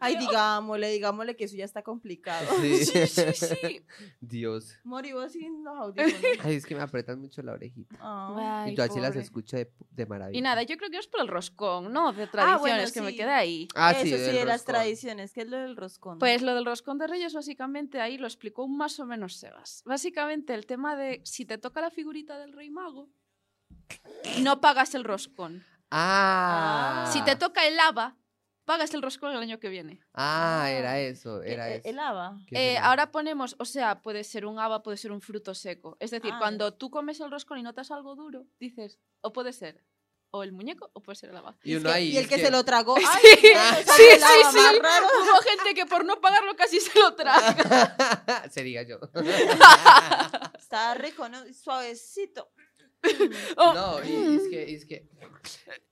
ay, digámosle, digámosle que eso ya está complicado. Sí. [laughs] Sí, sí, sí. Dios. Mori, vos sin los audífonos. [laughs] Ay, es que me apretan mucho la orejita. Ah. Ay, y yo así las escucho de, de maravilla. Y nada, yo creo que es por el roscón, ¿no? De tradiciones bueno, que me sí. queda ahí. Ah, Eso sí, de las roscón. tradiciones, que es lo del roscón. Pues lo del roscón de Reyes, básicamente ahí lo explicó más o menos Sebas. Básicamente el tema de si te toca la figurita del Rey Mago, no pagas el roscón. Ah. Si te toca el lava, pagas el roscón el año que viene. Ah, era eso, ¿Qué- era eh, eso. El haba. ¿Qué Eh, ahora ponemos, o sea, puede ser un haba, puede ser un fruto seco. Es decir, Ah, cuando tú comes el roscón y notas algo duro, dices, o puede ser o el muñeco o puede ser el haba. Y Es uno que- ahí. y el es que, se lo tragó. [laughs] Sí, ¡Ay, sí, sí, sí. raro! [laughs] Hubo gente que por no pagarlo casi se lo traga. [laughs] Sería yo. Está rico, ¿no? Suavecito. [laughs] Oh, No, y es que, es que.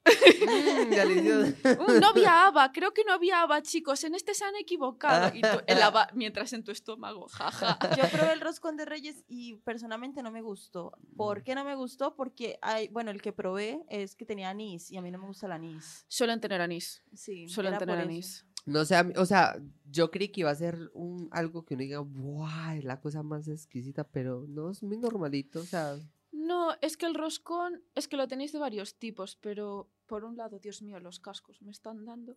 Mm, [laughs] no había haba, creo que no había haba, chicos. En este se han equivocado. Y tú, el haba, mientras en tu estómago, jaja. [laughs] Yo probé el roscón de Reyes y personalmente no me gustó. Mm. ¿Por qué no me gustó? Porque hay, bueno, el que probé es que tenía anís y a mí no me gusta el anís. Suelen tener anís. Sí, Suelen tener anís. No sé, o sea, yo creí que iba a ser un, algo que uno diga, ¡guau! Es la cosa más exquisita, pero no, es muy normalito, o sea. No, es que el roscón, es que lo tenéis de varios tipos, pero por un lado, Dios mío, los cascos me están dando.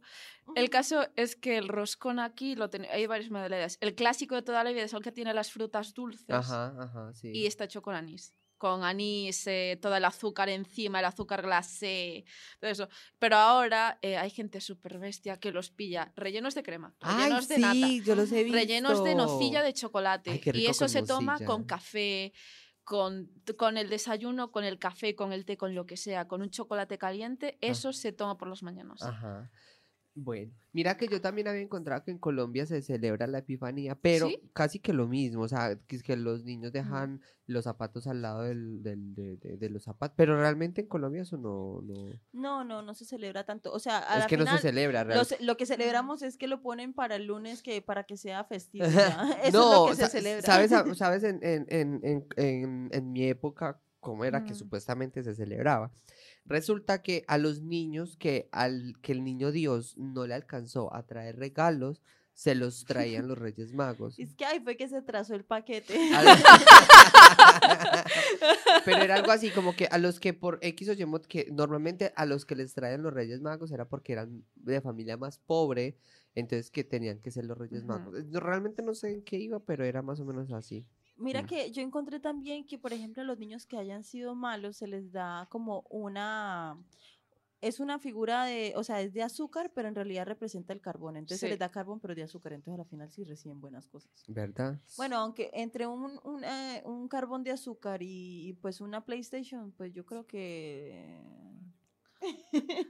El caso es que el roscón aquí lo ten- hay varias modalidades. El clásico de toda la vida es el que tiene las frutas dulces Ajá, ajá, sí. y está hecho con anís. Con anís, eh, todo el azúcar encima, el azúcar glacé, todo eso. Pero ahora eh, hay gente súper bestia que los pilla rellenos de crema, Ay, rellenos de sí, nata, yo los he visto. rellenos de nocilla de chocolate. Ay, y eso se toma con café, con, con el desayuno, con el café, con el té, con lo que sea, con un chocolate caliente. Eso se toma por las mañanas. Ajá. Bueno, mira que yo también había encontrado que en Colombia se celebra la Epifanía, pero ¿Sí? casi que lo mismo, o sea, que es que los niños dejan los zapatos al lado del, del- de, de- de los zapatos, pero realmente en Colombia eso no, no, No, no, no se celebra tanto. O sea, a es la que no se celebra lo, realmente. ce- lo que celebramos es que lo ponen para el lunes que para que sea festivo. [laughs] [laughs] Eso no, es lo que se celebra. sabes, [laughs] sabes en, en, en, en, mi época cómo era que supuestamente se celebraba. Resulta que a los niños que al que el niño Dios no le alcanzó a traer regalos, se los traían los Reyes Magos. Es que ahí fue que se trazó el paquete. [laughs] [laughs] Pero era algo así como que a los que por X o Y que normalmente a los que les traían los Reyes Magos era porque eran de familia más pobre, entonces que tenían que ser los Reyes. Magos. No- realmente no sé en qué iba, pero era más o menos así. Mira que yo encontré también que, por ejemplo, a los niños que hayan sido malos se les da como una... Es una figura de, o sea, es de azúcar, pero en realidad representa el carbón. Entonces se les da carbón, pero de azúcar. Entonces al final sí reciben buenas cosas. ¿Verdad? Bueno, aunque entre un, un, eh, un carbón de azúcar y, y, pues una PlayStation, pues yo creo que...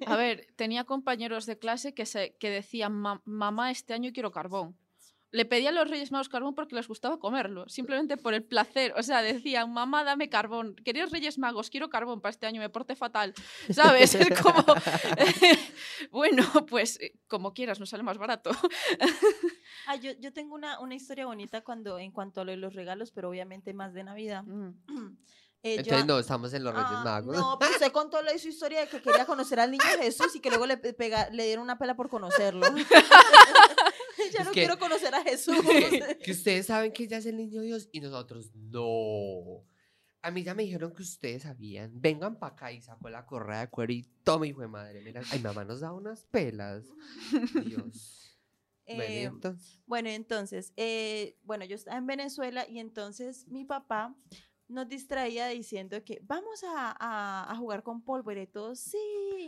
A ver, [laughs] tenía compañeros de clase que, se, que decían, "Ma- mamá, este año quiero carbón. Le pedían a los Reyes Magos carbón porque les gustaba comerlo, simplemente por el placer. O sea, decían, mamá, dame carbón. Queridos Reyes Magos, quiero carbón para este año, me porté fatal. [laughs] ¿Sabes? Es como, [laughs] bueno, pues eh, como quieras, nos sale más barato. [laughs] Ah, yo, yo tengo una, una historia bonita cuando, en cuanto a lo de los regalos, pero obviamente más de Navidad. Mm. [clears throat] Eh, yo Entonces a- no, estamos en los Reyes Ah, Magos. No, pues usted contó la, su historia de que quería conocer al niño Jesús y que luego le, pe- pega- le dieron una pela por conocerlo. [laughs] ya Es no que- quiero conocer a [laughs] Jesús. que, [laughs] ustedes saben que ya es el niño Dios y nosotros no. A mí ya me dijeron que ustedes sabían. Vengan para acá y sacó la correa de cuero y tome, hijo de madre. Mira, ay, mamá nos da unas pelas. Dios. Bueno, Eh, entonces. Bueno, entonces, eh, bueno, yo estaba en Venezuela y entonces mi papá nos distraía diciendo que vamos a, a- a jugar con todo, sí,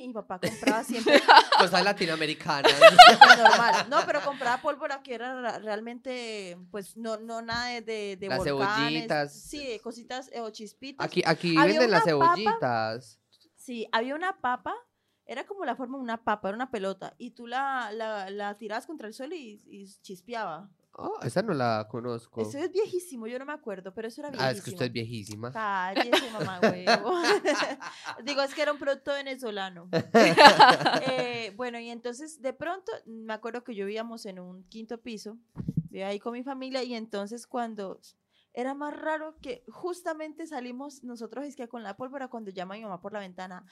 y mi papá compraba siempre [laughs] Cosas latinoamericanas. [laughs] normal, no, pero compraba pólvora que era ra- realmente, pues, no, no nada de, de, de Las volcanes, cebollitas. sí, cositas eh, o chispitas, Aquí, aquí Había venden las papa. cebollitas. sí, había una papa, era como la forma de una papa, era una pelota, y tú la, la, la tirabas contra el suelo y, y chispeaba. Oh, esa no la conozco. Eso es viejísimo, yo no me acuerdo, pero eso era ah, viejísimo. es que usted es viejísima. Cállese, mamá huevo. [laughs] Digo, es que era un producto venezolano. [laughs] [laughs] Eh, bueno, y entonces de pronto, me acuerdo que yo vivíamos en un quinto piso, vivía ahí con mi familia, y entonces cuando era más raro que justamente salimos nosotros es que con la pólvora cuando llama mi mamá por la ventana,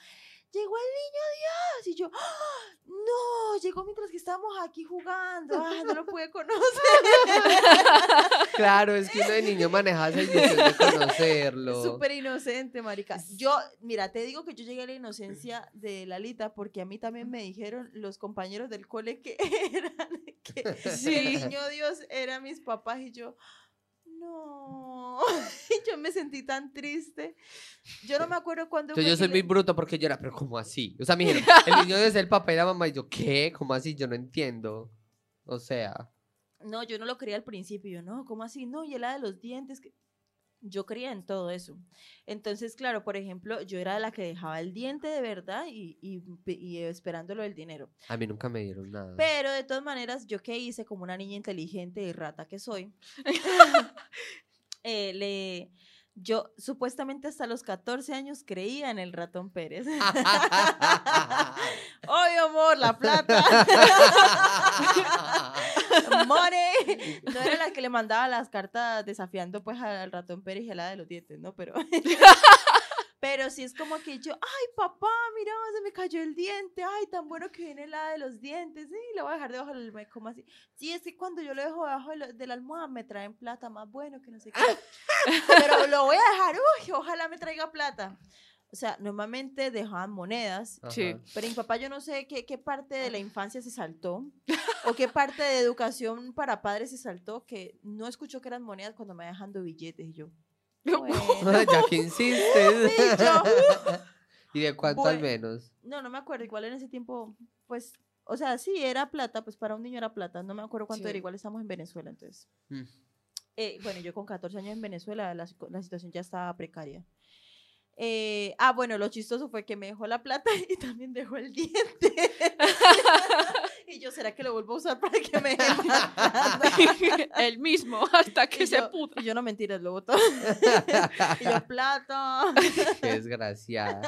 llegó el niño Dios. Y yo, ¡Ah! no, llegó mientras que estábamos aquí jugando. [laughs] Ah, no lo pude conocer. [laughs] Claro, es que uno de niño maneja esa ilusión de conocerlo. Súper inocente, marica. Yo, mira, te digo que yo llegué a la inocencia de Lalita porque a mí también me dijeron los compañeros del cole que [laughs] eran, que Sí. el niño Dios era mis papás y yo, no, [laughs] yo me sentí tan triste. Yo no me acuerdo cuándo Entonces yo soy le- muy bruto porque yo era, pero ¿cómo así? O sea, me dijeron, el niño debe ser el papá y la mamá. Y yo, ¿qué? ¿Cómo así? Yo no entiendo. O sea, No, yo no lo creía al principio. Yo, no, ¿cómo así? No, y el de los dientes. que Yo creía en todo eso. Entonces, claro, por ejemplo, yo era la que dejaba el diente de verdad y, y, y esperándolo del dinero. a mí nunca me dieron nada. Pero de todas maneras, yo qué hice como una niña inteligente y rata que soy, [laughs] [laughs] eh, le, yo supuestamente hasta los 14 años creía en el ratón Pérez. [laughs] ¡Ay, amor, la plata! [laughs] ¡Money! No era la que le mandaba las cartas desafiando pues al ratón Pérez y a la de los dientes, ¿no? Pero... [laughs] Pero sí es como que yo, ay papá, mira, se me cayó el diente, ay, tan bueno que viene la de los dientes, sí, lo voy a dejar debajo del almohada, como así. Sí, es que cuando yo lo dejo debajo de, lo- de la almohada me traen plata más bueno que no sé qué. [laughs] Pero lo voy a dejar, uy, ojalá me traiga plata. O sea, normalmente dejaban monedas, Sí. Pero mi papá yo no sé qué, qué parte de la infancia se saltó [laughs] o qué parte de educación para padres se saltó que no escuchó que eran monedas cuando me dejando billetes y yo. [laughs] Bueno. [laughs] ya que insistes. [laughs] ¿Y de cuánto al menos? No, no me acuerdo. Igual en ese tiempo, pues, o sea, sí, era plata, pues para un niño era plata. No me acuerdo cuánto Sí. era. Igual estamos en Venezuela, entonces. Mm. Eh, bueno, yo con 14 años en Venezuela, la situación ya estaba precaria. Eh, ah, bueno, lo chistoso fue que me dejó la plata y también dejó el diente. Y yo, ¿será que lo vuelvo a usar para que me? [laughs] El mismo, hasta [laughs] que Y se yo-. Y yo no mentiras, lo boto. [laughs] y yo, plata. Qué desgraciada.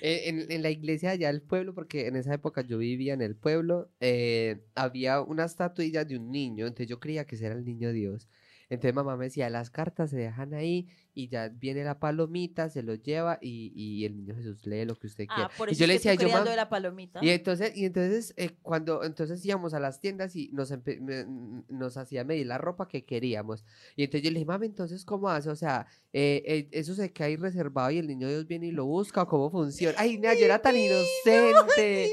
Eh, en, en la iglesia allá del pueblo, porque en esa época yo vivía en el pueblo, eh, había una estatuilla de un niño, entonces yo creía que ese era el niño Dios. Entonces mamá me decía, las cartas se dejan ahí y ya viene la palomita, se lo lleva y, y el niño Jesús lee lo que usted quiera. Ah, por y yo es le que decía, yo, creías lo "Mam, de la palomita. y entonces, y entonces eh, cuando entonces íbamos a las tiendas y nos, nos hacía medir la ropa que queríamos. Y entonces yo le dije, mami, entonces, ¿cómo hace? O sea, eh, eh, eso se queda ahí reservado y el niño Dios viene y lo busca, ¿o ¿cómo funciona? Ay, nena, yo era tan [laughs] inocente.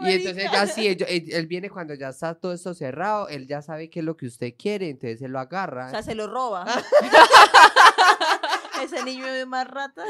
Y entonces ya sí, [laughs] él, [laughs] él- él viene cuando ya está todo esto cerrado, él ya sabe qué es lo que usted quiere, entonces él lo agarra. O sea, se lo roba. [laughs] Ese niño es más rata.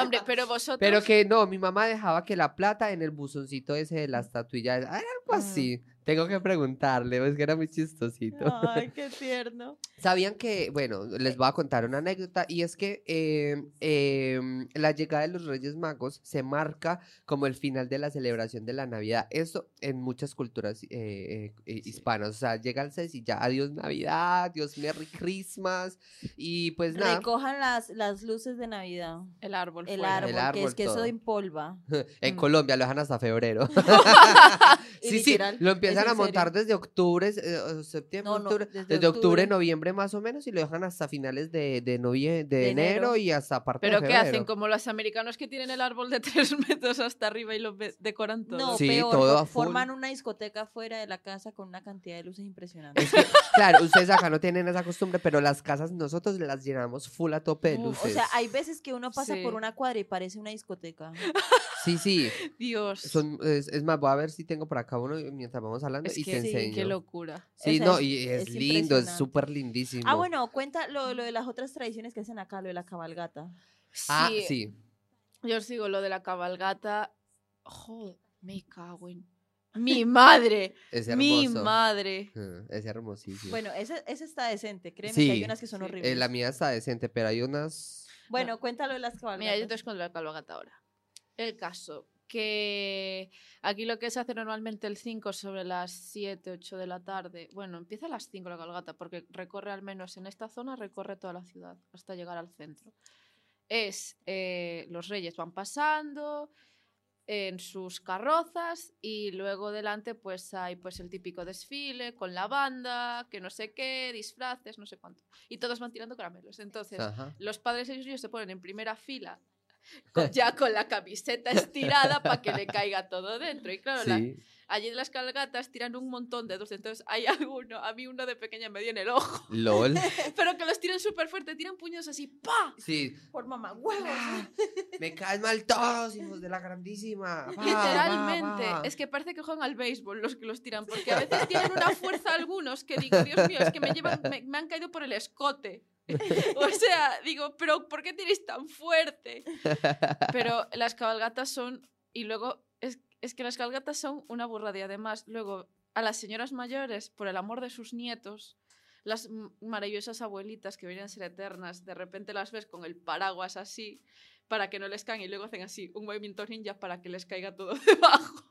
Hombre, pero vosotros. Pero que no, mi mamá dejaba que la plata en el buzoncito ese de la estatuilla, era algo Ah. así. Tengo que preguntarle, es que era muy chistosito. Ay, [laughs] qué tierno. Sabían que, bueno, les voy a contar una anécdota y es que eh, em, la llegada de los Reyes Magos se marca como el final de la celebración de la Navidad. Eso en muchas culturas eh, eh, hispanas. O sea, llega el 6 y ya, adiós Navidad, Dios Merry Christmas y pues nada. Recojan las, las luces de Navidad. El árbol. El fuera. árbol, El que es que eso empolva. [laughs] En Mm. Colombia lo dejan hasta febrero. [laughs] Sí, sí, literal, lo ¿es empiezan a montar serio? desde octubre, eh, septiembre, No, no, octubre, desde desde, octubre, octubre. noviembre más o menos y lo dejan hasta finales de, de, novie- de, De enero. enero. y hasta parte Pero de ¿qué hacen? Como los americanos que tienen el árbol de [laughs] tres metros hasta arriba y lo decoran todo. No, Sí, peor, todo a forman una discoteca fuera de la casa con una cantidad de luces impresionantes. Es que, claro, ustedes acá no tienen esa costumbre, pero las casas nosotros las llenamos full a tope de Uf, luces. O sea, hay veces que uno pasa Sí. por una cuadra y parece una discoteca. Sí, sí. [laughs] Dios. Son, es, es más, voy a ver si tengo por acá uno mientras vamos hablando es y que te sí, enseño. qué locura. Sí, O sea, no, y es, es lindo, es súper lindísimo. Ah, bueno, cuenta lo, lo de las otras tradiciones que hacen acá, lo de la cabalgata. Ah, Sí, sí. Yo os digo lo de la cabalgata. Joder, me cago en. Mi madre. [laughs] Es mi hermoso. madre. Ah, Es hermosísimo. Bueno, ese, ese está decente, créeme Sí, que hay unas que son sí. Horribles. Eh, la mía está decente, pero hay unas... Bueno, cuéntalo de las cabalgatas. Mira, yo te cuento la cabalgata ahora. El caso, que aquí lo que se hace normalmente el 5 sobre las 7, 8 de la tarde. Bueno, empieza a las 5 la cabalgata, porque recorre al menos en esta zona, recorre toda la ciudad hasta llegar al centro. Es, eh, los reyes van pasando en sus carrozas y luego delante pues hay pues el típico desfile con la banda, que no sé qué, disfraces, no sé cuánto. Y todos van tirando caramelos. Entonces, Ajá. los padres y los niños se ponen en primera fila [laughs] con- ya con la camiseta estirada para que le caiga todo dentro. Y claro, la- Sí. allí las cabalgatas tiran un montón de dedos, entonces hay alguno, a mí uno de pequeña me dio en el ojo, LOL. [laughs] pero que los tiran súper fuerte, tiran puños así, ¡pa! Sí. Por mamá huevos. Ah, [laughs] Me caen mal todos, hijos de la grandísima. Literalmente, va, va. es que parece que juegan al béisbol los que los tiran, porque a veces tienen una fuerza algunos que digo, Dios mío, es que me llevan, me, me han caído por el escote. [laughs] o sea, digo, pero ¿por qué tiréis tan fuerte? Pero [laughs] las cabalgatas son, y luego, es, es que las cabalgatas son una burrada y además, luego, a las señoras mayores, por el amor de sus nietos, las maravillosas abuelitas que vienen a ser eternas, de repente las ves con el paraguas así, para que no les caigan y luego hacen así un movimiento ninja para que les caiga todo [laughs] debajo.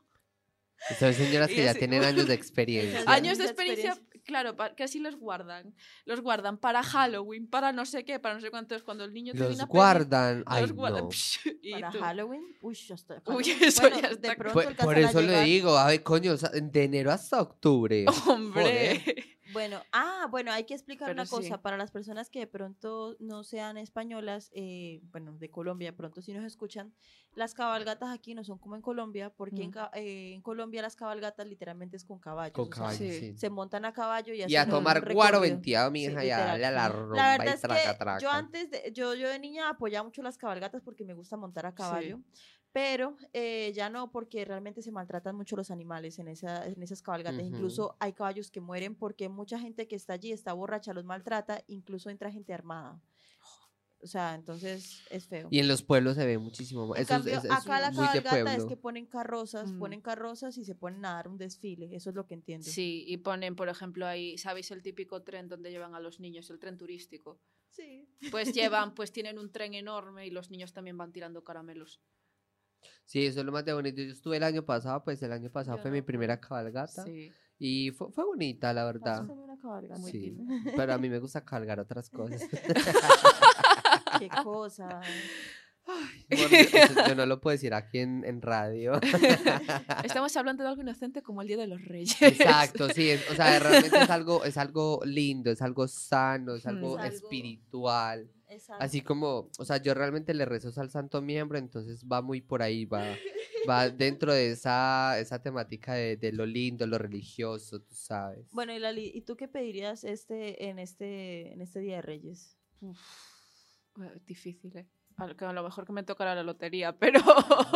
Son señoras Y que ya tienen años de experiencia. Años de experiencia. Claro, pa- que así los guardan. Los guardan para Halloween, para no sé qué, para no sé cuántos. Cuando el niño Los viene a pedir, guardan. Ay, los guardan. no. [laughs] y Para tú, Halloween. Uy, ya está. Uy, eso Bueno, ya de está- pronto Por, por eso le digo, a ver, coño, o sea, de enero hasta octubre. [laughs] Hombre. Bueno, ah, bueno, hay que explicar Pero una cosa. sí. Para las personas que de pronto no sean españolas, eh, bueno, de Colombia, de pronto si nos escuchan, las cabalgatas aquí no son como en Colombia, porque en, Mm. eh, en Colombia las cabalgatas literalmente es con caballos. Con o sea, caballos, sí. sí. Se montan a caballo y, Y a tomar guaro venteado, mi Sí, hija, y a darle a la rumba La verdad y es traca, que yo traca. antes, de, yo, yo de niña apoyaba mucho las cabalgatas porque me gusta montar a caballo, pero eh, ya no porque realmente se maltratan mucho los animales en, esa, en esas cabalgatas. Ujú. Incluso hay caballos que mueren porque mucha gente que está allí está borracha, los maltrata, incluso entra gente armada. O sea, entonces es feo. Y en los pueblos se ve muchísimo. En Eso es- cambio, es, es acá la muy de cabalgata es que ponen carrozas, Mm. ponen carrozas y se ponen a dar un desfile. Eso es lo que entiendo. Sí, y ponen, por ejemplo, ahí, ¿sabéis el típico tren donde llevan a los niños, el tren turístico? Sí. Pues llevan, [laughs] pues tienen un tren enorme y los niños también van tirando caramelos. Sí, eso es lo más de bonito. Yo estuve el año pasado, pues el año pasado Yo fue no mi primera cabalgata. Sí. Y fue, fue bonita, la verdad. Una cabalgata. Muy Sí, pero a mí me [laughs] gusta cargar otras cosas. [laughs] Qué cosa. Bueno, eso yo no lo puedo decir aquí en, en radio. [laughs] Estamos hablando de algo inocente como el Día de los Reyes. Exacto, sí, es- o sea, realmente es algo, es algo lindo, es algo sano, es algo algo- espiritual. Exacto. Así como, o sea, yo realmente le rezo al santo miembro, entonces va muy por ahí, va, va dentro de esa, esa temática de, de lo lindo, lo religioso, tú sabes. Bueno, y Lali, ¿y tú qué pedirías este en este en este Día de Reyes? Eh, Difícil, ¿eh? A lo lo mejor que me tocará la lotería, [laughs] pero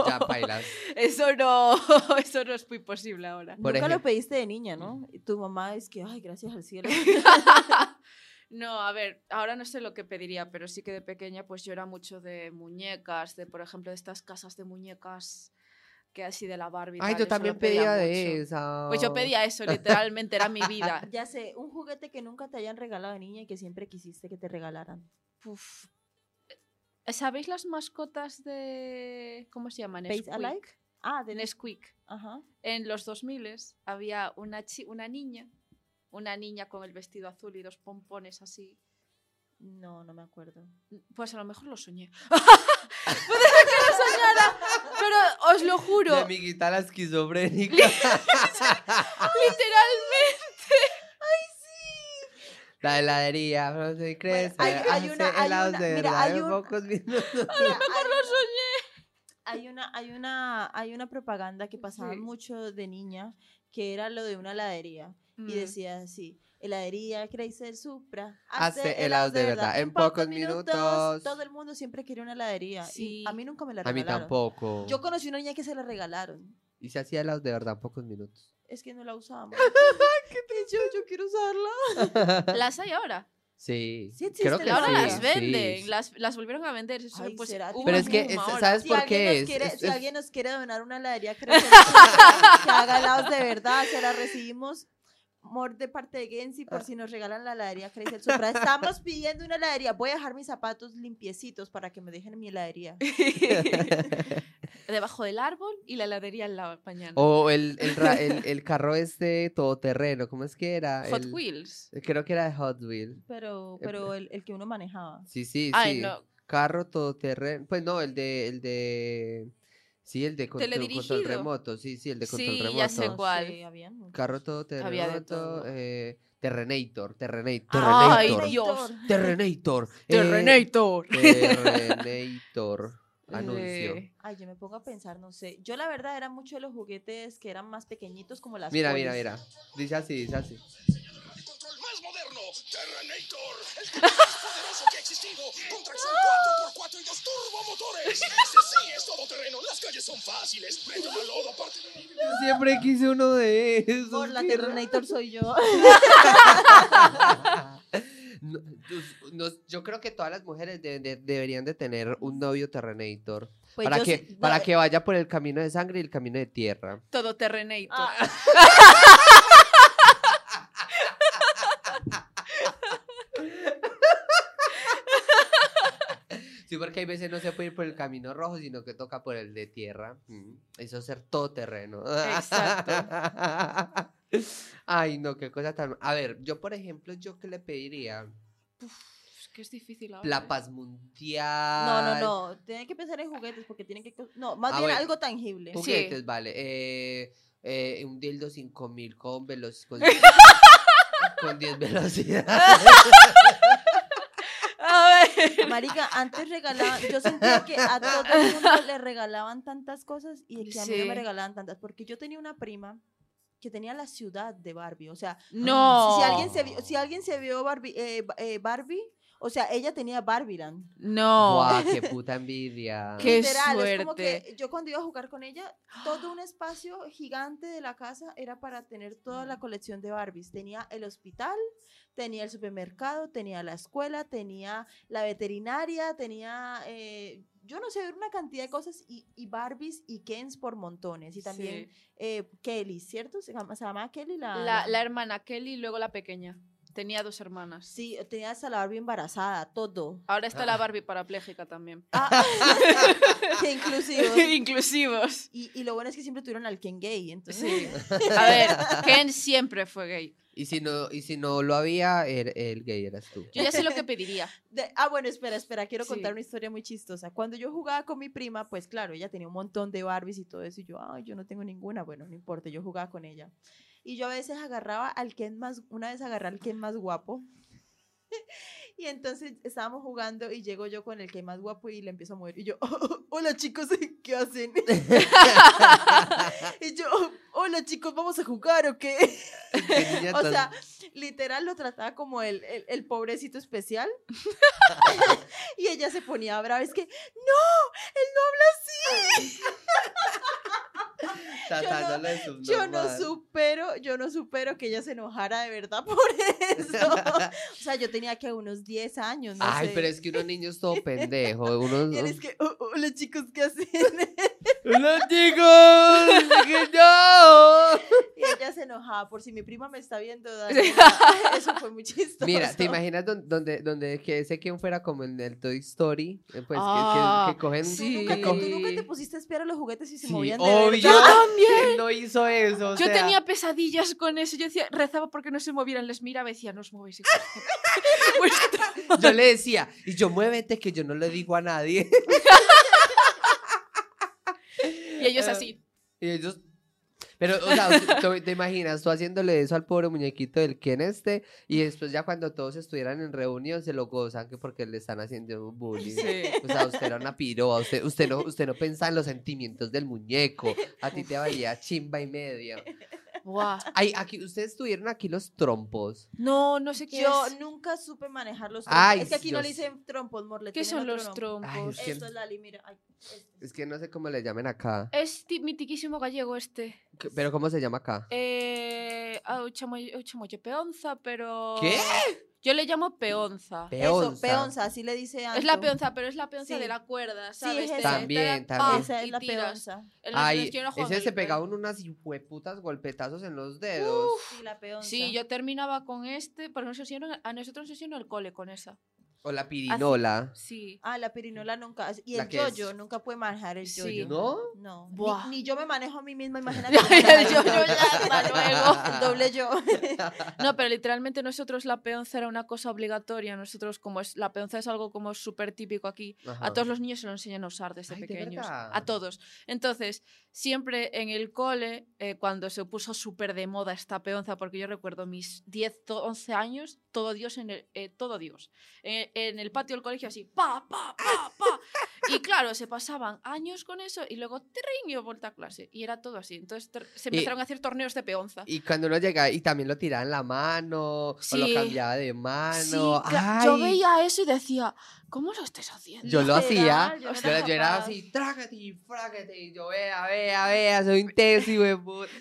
Ya bailas. [laughs] eso no, [laughs] eso no es muy posible ahora. Por Nunca lo ejemplo- pediste de niña, ¿no? Y tu mamá es que, ay, gracias al cielo. No, a ver, ahora no sé lo que pediría, pero sí que de pequeña pues yo era mucho de muñecas, de por ejemplo de estas casas de muñecas que así de la Barbie. Ay, tal, yo también pedía pedía de esa. Pues yo pedía eso, literalmente, era mi vida. [laughs] ya sé, un juguete que nunca te hayan regalado de niña y que siempre quisiste que te regalaran. Uf. ¿Sabéis las mascotas de... ¿Cómo se llaman? Face Nesquik. Alike? Ah, de Nesquik. Ajá. En los 2000 había una, chi- una niña, una niña con el vestido azul y los pompones así. No, no me acuerdo. Pues a lo mejor lo soñé. [laughs] Puede ser que lo soñara, pero os lo juro, Mi amiguita la esquizofrénica. [laughs] literalmente. La heladería, no sé, crece. hay- hay hace una- hay una- de mira, hay un- pocos minutos. Mira, hay, lo soñé. hay una, hay una, hay una propaganda que pasaba Sí. mucho de niña que era lo de una heladería y Mm. decía así. Heladería Chrysler Supra Hace helados de verdad, en pocos minutos. Todo el mundo siempre quería una heladería. Sí. Y a mí nunca me la A mí regalaron. tampoco. Yo conocí una niña que se la regalaron. Y se hacía helados de verdad en pocos minutos. Es que no la usamos. [laughs] Y yo, yo quiero usarla. [laughs] Las hay ahora. Sí. Sí creo que ahora sí, las venden. sí. Las, las volvieron a vender. Ay, pues, Pero es que, es-. ¿sabes Si por qué es? quiere, Es- si es- alguien nos quiere donar una heladería [laughs] Chrysler Supra, que haga helados de verdad, se la recibimos. Mor de parte de Gensi Ah. por si nos regalan la heladería [laughs] Chrysler Supra. Estamos pidiendo una heladería. Voy a dejar mis zapatos limpiecitos para que me dejen mi heladería. [laughs] Debajo del árbol y la heladería en la mañana. O el, el, el, el carro este todoterreno, ¿cómo es que era? Hot El- Wheels. Creo que era de Hot Wheels. Pero, Eh, pero el, el que uno manejaba. Sí, sí, Ay, sí. no. Carro todoterreno. Pues no, el de, el de. Sí, el de control, remoto. Sí, sí, el de control Sí, ya remoto. sé cuál. muchos. Carro todo. Eh, Terrenator, Terrenator. Ay, Terrenator. Dios. Terrenator. [laughs] eh, Terrenator. Terrenator. [laughs] anuncio. Ay, yo me pongo a pensar, no sé. Yo la verdad era mucho de los juguetes que eran más pequeñitos como las Mira, polis. mira, mira. Dice así, dice así. Terrenator, [laughs] el [laughs] tipo más poderoso que ha existido, con tracción 4x4 y dos turbomotores. [laughs] Este sí es todoterreno, las calles son fáciles, prende una lodo aparte de... Yo siempre quise uno de esos. Por la Terrenator soy yo. No, pues, no, yo creo que todas las mujeres deben de- deberían de tener un novio Terrenator. Pues para que, sí- no, para eh, que vaya por el camino de sangre y el camino de tierra. todo terrenator. ah, Sí, porque hay veces no se puede ir por el camino rojo, sino que toca por el de tierra. Eso es ser todoterreno. Exacto. [laughs] Ay, no, qué cosa tan... A ver, yo, por ejemplo, ¿yo qué le pediría? Es que es difícil ahora. La ¿eh? paz mundial. no, no, no. Tienen que pensar en juguetes porque tienen que. No, más Ah, bien algo tangible. Juguetes, vale. Eh, eh, un dildo 5000 con velocidad. [laughs] Con, con 10 velocidades. [laughs] [laughs] Marica, antes regalaban, yo [laughs] sentía que a todo el mundo le regalaban tantas cosas y que a mí no me regalaban tantas, porque yo tenía una prima que tenía la ciudad de Barbie, o sea, No. si, si alguien se vio, si alguien se vio Barbie, eh, eh, Barbie, o sea, ella tenía Barbieland. No. Buah, qué [laughs] puta envidia. Qué Literal, es como suerte. que yo cuando iba a jugar con ella, todo un espacio gigante de la casa era para tener toda la colección de Barbies. Tenía el hospital, tenía el supermercado, tenía la escuela, tenía la veterinaria, tenía, eh, yo no sé, una cantidad de cosas y, y Barbies y Kens por montones. Y también Sí. eh, Kelly, ¿cierto? Se llama, se llama Kelly la... La, la hermana Kelly y luego la pequeña. Tenía dos hermanas. Sí, tenía hasta la Barbie embarazada, todo. Ahora está la Barbie parapléjica también. Ah, [laughs] [laughs] qué inclusivo. [laughs] Inclusivos. Y, y lo bueno es que siempre tuvieron al Ken gay, entonces... Sí. A ver, Ken siempre fue gay. Y si no, y si no lo había, el, el gay eras tú. Yo ya sé lo que pediría. De- ah, bueno, espera, espera, quiero Sí. contar una historia muy chistosa. Cuando yo jugaba con mi prima, pues claro, ella tenía un montón de Barbies y todo eso, y yo, ay, yo no tengo ninguna, bueno, no importa, yo jugaba con ella. Y yo a veces agarraba al Ken más, una vez agarré al Ken más guapo. [laughs] Y entonces estábamos jugando y llego yo con el Ken más guapo y le empiezo a mover. Y yo, [laughs] hola chicos, [laughs] ¿qué hacen? y yo, hola chicos, ¿vamos a jugar o qué? O sea, literal lo trataba como el, el, el pobrecito especial. y ella se ponía brava. Es que, no, él no habla así. Tratándole Yo no subnormal. supero, yo no supero que ella se enojara de verdad [laughs] por eso. o sea, yo tenía que unos 10 años, no Ay, sé. pero es que uno niño es todo pendejo. Uno, Y él es que, "Oh, hola chicos, ¿qué hacen? [laughs] ¡Hola, chicos! ¡Que no! y ella se enojaba. Por si mi prima me está viendo, [laughs] Daniela, eso fue muy chistoso. Mira, ¿te imaginas don- donde, donde que ese quien fuera como en el Toy Story? Eh, Pues que- que, Ah, que cogen... ¿Tú, Sí. nunca, que te- tú cogen- nunca te pusiste a espiar a los juguetes y se Sí, movían de obvio. verdad? También. Él no hizo eso. o Yo sea, tenía pesadillas con eso. Yo decía, rezaba porque no se movieran. Les miraba y decía, no os movéis. hijos de puta". [laughs] Pues, Yo le decía, y yo muévete que yo no le digo a nadie. [laughs] y ellos así. Y ellos... Pero, o sea, tú- te imaginas tú haciéndole eso al pobre muñequito del Ken este, y después ya cuando todos estuvieran en reunión se lo gozan que porque le están haciendo bullying. Sí. O sea, usted era una piroa, usted, usted, no, usted no pensaba en los sentimientos del muñeco, a ti te valía chimba y media. Ay, aquí, ustedes tuvieron aquí los trompos. No, no sé qué Yo es. nunca supe manejar los trompos. Ay, es que aquí no le dicen trompos, mor, le ¿Qué son los trompos? Ay, es que- Esto es Lali, mira. ay, este. Es que no sé cómo le llamen acá. Es ti- mitiquísimo gallego este. ¿Qué- Pero ¿cómo se llama acá? Eh, ah, peonza, pero... ¿Qué? Yo le llamo peonza. Peonza. Eso, peonza, así le dice Es la Anto. peonza, pero es la peonza Sí. de la cuerda, Sí, ¿sabes? es esa. También, también. Esa es la peonza. Ay, los que yo no juego ese se pegaba unas hijueputas golpetazos en los dedos. Sí, la peonza. Sí, yo terminaba con este, porque nos enseñaron, a nosotros nos enseñaron el cole con esa. O la pirinola. Sí. Ah, la pirinola nunca. Y el yo-yo, es- nunca puede manejar el Sí. yo-yo. ¿No? No. Buah. Ni, ni yo me manejo a mí misma, [laughs] imagínate. el yo-yo ya, hasta luego. El doble yo. No, pero literalmente nosotros la peonza era una cosa obligatoria. Nosotros, como es la peonza es algo como súper típico aquí, a todos los niños se lo enseñan a usar desde Ay, ¿de pequeños. A todos. Entonces, siempre en el cole, eh, cuando se puso súper de moda esta peonza, porque yo recuerdo mis 10, to- 11 años, todo Dios en el, eh, todo Dios. Eh, en el patio del colegio así, pa, pa, pa, pa. Y claro, se pasaban años con eso y luego trin y vuelta a clase. Y era todo así. Entonces se Y- empezaron a hacer torneos de peonza. Y cuando uno llegaba y también lo tiraba en la mano, o lo Sí. cambiaba de Sí, mano. yo ¡Ay! veía eso y decía, ¿cómo lo estés haciendo? Yo lo hacía, yo yo, era yo era así, trágate y frágate, y yo, vea, vea, vea, soy intenso [laughs] y.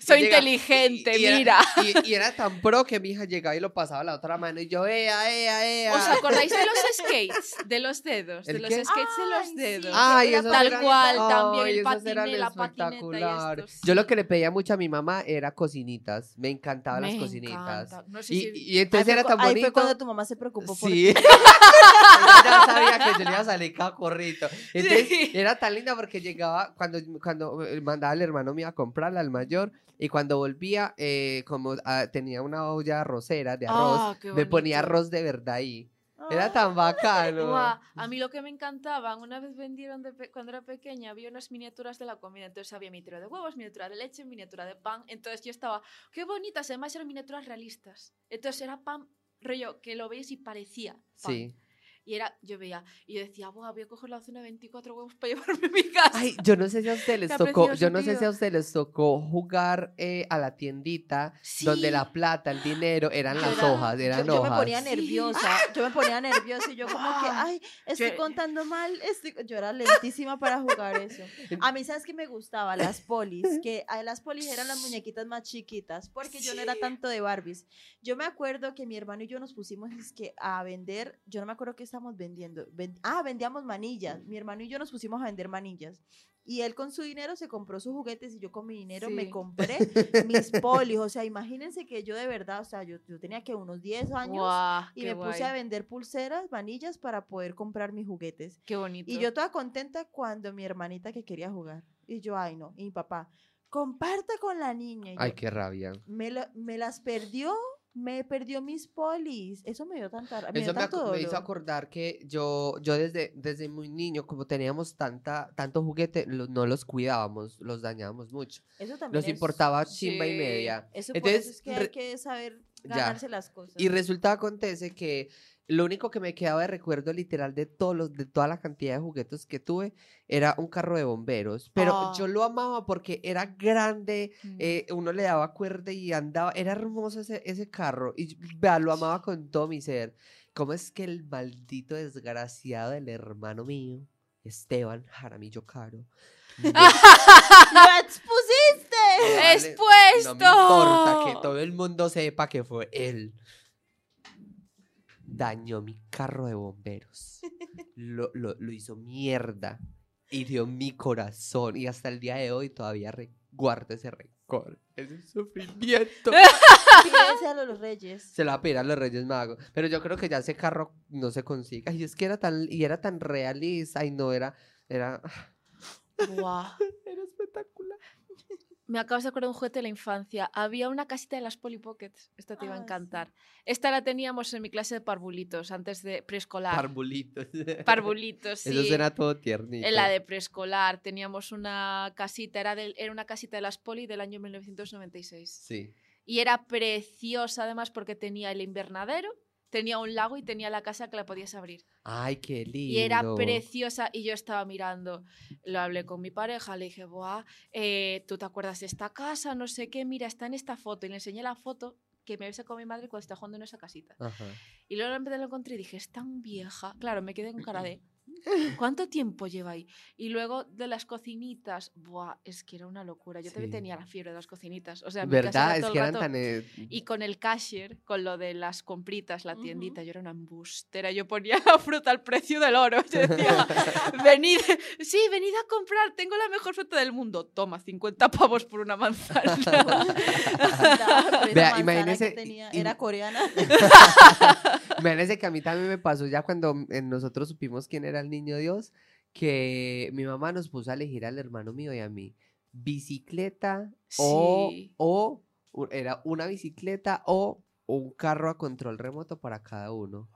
Soy Y llega- inteligente, y era- mira. Y, y era tan pro que mi hija llegaba y lo pasaba a la otra mano y yo, vea, ea, ea. ¿Os acordáis de [laughs] los skates? De los dedos. De ¿El los qué? skates de los dedos. Ay, Era esos tal eran- cual, también Ay, el esos eran la patineta y espectaculares. estos, Yo lo que le pedía mucho a mi mamá era cocinitas. Me encantaban Me las cocinitas. encanta. No sé Y, si- y entonces ahí era tan cu- ahí bonito. fue cuando tu mamá se preocupó por Sí. [laughs] Ella ya sabía que yo le iba a salir cacorrito. Entonces, Sí. era tan linda porque llegaba, cuando, cuando eh, mandaba al hermano mío a comprarla, al mayor, y cuando volvía, eh, como ah, tenía una olla arrocera de arroz, Ah, qué me ponía bonito. arroz de verdad ahí. Era ah. tan bacano. Uah, a mí lo que me encantaban, una vez vendieron de pe cuando era pequeña, había unas miniaturas de la comida. Entonces había miniatura de huevos, miniatura de leche, miniatura de pan. Entonces yo estaba, qué bonitas, además eran miniaturas realistas. Entonces era pan, rollo, que lo veis y parecía pan. Sí. Y era, yo veía, y yo decía, Buah, voy a coger la docena de 24 huevos para [laughs] llevarme a mi casa. Ay, yo no sé si a ustedes [laughs] les tocó, yo no sé si a ustedes les tocó jugar eh, a la tiendita donde Sí. la plata, el dinero eran Yo las era- hojas, eran yo, yo hojas. me ponía Sí. nerviosa, yo me ponía nerviosa y yo como que, [laughs] ay, estoy yo- contando mal, estoy... yo era lentísima para jugar eso. A mí, ¿sabes qué me gustaba? Las polis, que las polis eran las muñequitas más chiquitas, porque yo no era tanto de Barbies. Yo me acuerdo que mi hermano y yo nos pusimos es que a vender, yo no me acuerdo qué estábamos vendiendo, ven- ah, vendíamos manillas, mi hermano y yo nos pusimos a vender manillas. Y él con su dinero se compró sus juguetes y yo con mi dinero me Sí. compré mis [laughs] polis. O sea, imagínense que yo de verdad, o sea, yo, yo tenía que unos 10 años Guau, y me puse a guay, vender pulseras, manillas para poder comprar mis juguetes. Qué bonito. Y yo toda contenta cuando mi hermanita que quería jugar. Y yo, ay no, y mi papá, comparta con la niña. Y Ay, yo, qué rabia. me, la- me las perdió, me perdió mis polis. Eso me dio tanta me Eso dio me, tanto me hizo acordar que yo, yo desde, desde muy niño, como teníamos tanta, tanto juguete, lo- no los cuidábamos, los dañábamos mucho. Eso también Nos es- importaba chimba y media. Eso por Entonces, eso es que hay que saber Ya. ganarse las cosas. Y resulta acontece que lo único que me quedaba de recuerdo literal de todos los, de toda la cantidad de juguetes que tuve era un carro de bomberos. Pero Ah. yo lo amaba porque era grande, Mm. eh, uno le daba cuerda y andaba. Era hermoso ese, ese carro. Y vea, lo amaba con todo mi ser. ¿Cómo es que el maldito desgraciado del hermano mío, Esteban Jaramillo Caro, [laughs] ¡Lo expusiste! ¡Expuesto! No me importa que todo el mundo sepa que fue él. Dañó mi carro de bomberos. Lo, lo- lo hizo mierda. Hirió mi corazón. Y hasta el día de hoy todavía guardo ese rencor. Ese sufrimiento. [laughs] Pídense a los reyes. Se lo va a pedir a los Reyes Magos. Pero yo creo que ya ese carro no se consigue. Y es que era tan, y era tan realista. Y no era. Era, Guau. [laughs] era espectacular. Me acabas de acordar de un juguete de la infancia. Había una casita de las Polly Pockets. Esta te iba a Ah, sí. encantar. Esta la teníamos en mi clase de parvulitos, antes de preescolar. Parvulitos. [laughs] parvulitos, sí. Eso suena todo tiernito. En la de preescolar teníamos una casita, era, del- era una casita de las Poli del año 1996. Sí. Y era preciosa además porque tenía el invernadero, tenía un lago y tenía la casa que la podías abrir. Ay, qué lindo. Y era preciosa y yo estaba mirando, lo hablé con mi pareja, le dije, Buah, eh, ¿tú te acuerdas de esta casa? No sé qué, mira, está en esta foto. Y le enseñé la foto que me había sacado mi madre cuando estaba jugando en esa casita. Ajá. Y luego de lo encontré y dije, es tan vieja. Claro, me quedé con cara de, ¿cuánto tiempo lleva ahí? Y luego de las cocinitas, buah, es que era una locura. Yo también Sí. tenía la fiebre de las cocinitas. O sea, mi casa ¿Verdad? era Es todo el que eran rato- tan... eh, Y con el cashier, con lo de las compritas, la tiendita, yo era una embustera. Yo ponía [laughs] la fruta al precio del oro. Yo decía, venid, sí, venid a comprar, tengo la mejor fruta del mundo. Toma, 50 pavos por una manzana. Vea, manzana imagínese- que tenía era coreana. [laughs] Imagínense que a mí también me pasó ya cuando eh, nosotros supimos quién era el niño Dios, que mi mamá nos puso a elegir al hermano mío y a mí. Bicicleta o, Sí. o era una bicicleta o un carro a control remoto para cada uno.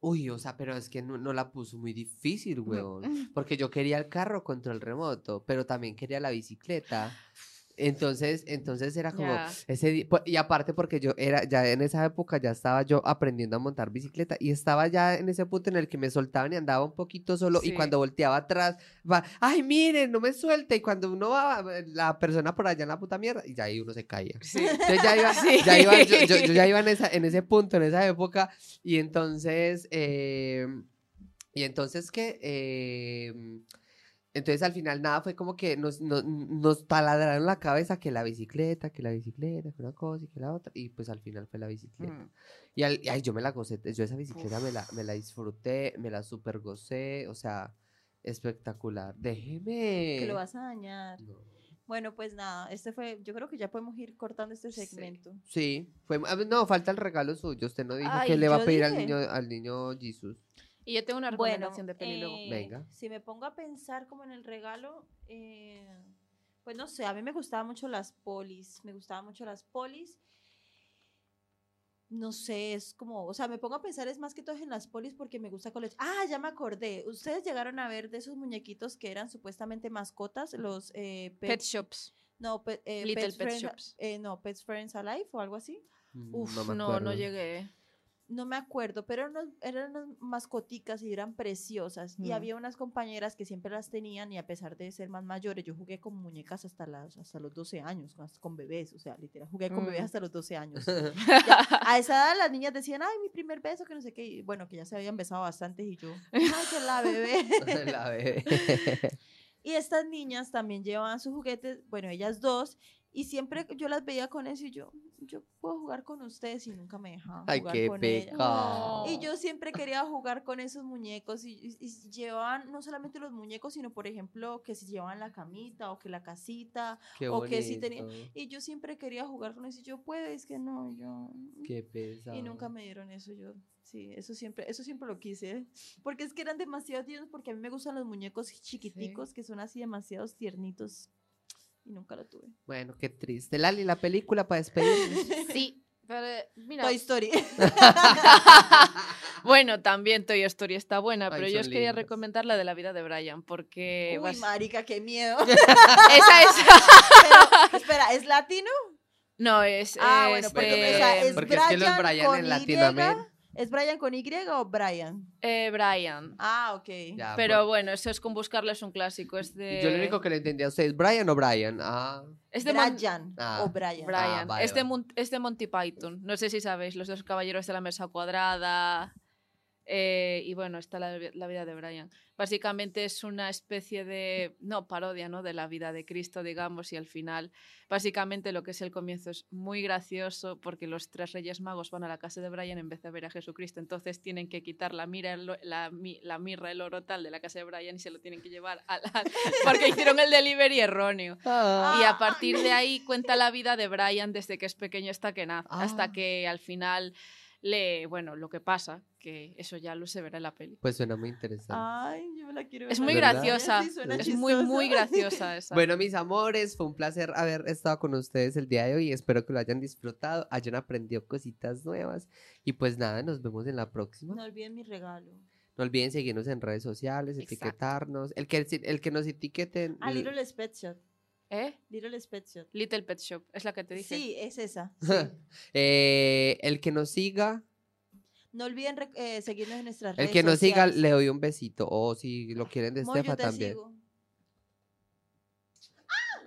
Uy, o sea, pero es que no, no la puso muy difícil, weón. Porque yo quería el carro control remoto, pero también quería la bicicleta. Entonces, entonces era como Ya. ese po- y aparte porque yo era ya en esa época ya estaba yo aprendiendo a montar bicicleta y estaba ya en ese punto en el que me soltaban y andaba un poquito solo y cuando volteaba atrás va, ay, miren, no me suelte y cuando uno va la persona por allá en la puta mierda y ya ahí uno se caía. Sí. Entonces ya iba, [laughs] Sí. ya iba- yo, yo- yo ya [laughs] iba en, esa, en ese punto, en esa época, y entonces, eh, y entonces que, eh, entonces al final nada, fue como que nos, nos, nos taladraron la cabeza que la bicicleta, que la bicicleta, que una cosa y que la otra, y pues al final fue la bicicleta. Mm. Y, al- y, ay, yo me la gocé, yo esa bicicleta me la, me la disfruté, me la super gocé, o sea, espectacular. Déjeme. Que lo vas a dañar. No. Bueno, pues nada, este fue, yo creo que ya podemos ir cortando este Sí. segmento. Sí, fue, a ver, no, falta el regalo suyo. Usted no dijo Ay, que le va a pedir al dije. niño, al niño Jesus. Y yo tengo una Bueno, recomendación de peli luego. eh, Venga. Si me pongo a pensar como en el regalo, eh, pues no sé, a mí me gustaban mucho las polis, me gustaban mucho las polis. No sé, es como, o sea, me pongo a pensar es más que todo en las polis porque me gusta coleccionar. Ah, ya me acordé. Ustedes llegaron a ver de esos muñequitos que eran supuestamente mascotas, los eh, Pet Shops. no, pe- eh, Little Pet Friends, Shops. eh, no, Pets Friends Alive o algo así. Mm, Uf, no, no, llegué. No me acuerdo, pero eran, unos- eran unas mascoticas y eran preciosas. Y Mm. había unas compañeras que siempre las tenían y a pesar de ser más mayores, yo jugué con muñecas hasta, las, hasta los 12 años, con, con bebés, o sea, literal, jugué con bebés Mm. hasta los 12 años. [laughs] Ya, a esa edad las niñas decían, ay, mi primer beso, que no sé qué, y bueno, que ya se habían besado bastantes y yo, ay, que la bebé. [laughs] La bebé. [laughs] Y estas niñas también llevaban sus juguetes, bueno, ellas dos, y siempre yo las veía con eso y yo, yo puedo jugar con ustedes y nunca me dejaban Ay, jugar qué con pecado. Y yo siempre quería jugar con esos muñecos y, y- y llevaban no solamente los muñecos, sino por ejemplo que si llevaban la camita o que la casita. Qué o que sí tenía- bonito. Y yo siempre quería jugar con eso y yo puedo, es que no, yo... Qué pesado. Y nunca me dieron eso yo. Sí, eso siempre, eso siempre lo quise. ¿eh? [laughs] Porque es que eran demasiado tiernos, porque a mí me gustan los muñecos chiquiticos, que son así demasiados tiernitos. Y nunca lo tuve. Bueno, qué triste. Lali, la película para despedirnos. [laughs] Sí, pero eh, mira. Toy Story. [laughs] Bueno, también Toy Story está buena, Ay, pero yo os quería recomendar la de la vida de Brian, porque Uy, vas- marica, qué miedo. [laughs] esa es. Pero, espera, ¿es latino? No, es. Ah, es bueno, porque, de- o sea, es Porque es que los Brian Brian en. Latinoamérica- ¿Es Brian con Y o Brian? eh, Brian. Ah, ok. Ya, Pero pues. bueno, eso es con buscarle es un clásico. Es de. Yo lo único que le entendía a usted es Brian o Brian. Ah, Es de Mon- Brian Ah. o Brian. Brian. Ah, vale, es, de vale. Mon- es de Monty Python. No sé si sabéis, los dos caballeros de la mesa cuadrada. Eh, y bueno, está la, vi- la vida de Brian. Básicamente es una especie de, no, parodia, ¿no? De la vida de Cristo, digamos, y al final, básicamente lo que es el comienzo es muy gracioso porque los tres reyes magos van a la casa de Brian en vez de ver a Jesucristo. Entonces tienen que quitar la, mira, la, la mirra, el oro tal de la casa de Brian y se lo tienen que llevar al... al- [laughs] porque hicieron el delivery erróneo. Ah. Y a partir de ahí cuenta la vida de Brian desde que es pequeño hasta que nace, Ah. hasta que al final le, bueno, lo que pasa, que eso ya lo se verá en la peli. Pues suena muy interesante. Ay, yo me la quiero ver. Es muy ¿Verdad? graciosa, Sí, suena es muy, muy graciosa [laughs] esa. Bueno, mis amores, fue un placer haber estado con ustedes el día de hoy. Espero que lo hayan disfrutado, hayan aprendido cositas nuevas. Y pues nada, nos vemos en la próxima. No olviden mi regalo. No olviden seguirnos en redes sociales, Exacto. etiquetarnos. El que, el que nos etiqueten. Ah, l- Little Pet Shop. ¿Eh? Little Pet Shop. Little Pet Shop, es la que te dije. Sí, es esa. [laughs] eh, el que nos siga, No olviden eh, seguirnos en nuestras el redes que nos siga, le doy un besito. O si lo quieren de Mo, yo Estefa te también. sigo.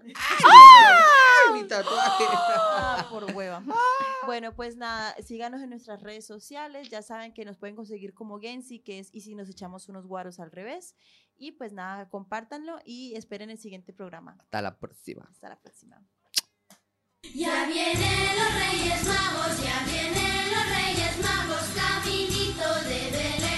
[laughs] Mi tatuaje. Ah, por hueva. Bueno, pues nada, síganos en nuestras redes sociales. Ya saben que nos pueden conseguir como Gensi, que es y si nos echamos unos guaros al revés. Y pues nada, compártanlo y esperen el siguiente programa. Hasta la próxima. Hasta la próxima. Ya vienen los reyes magos, caminito de Belén.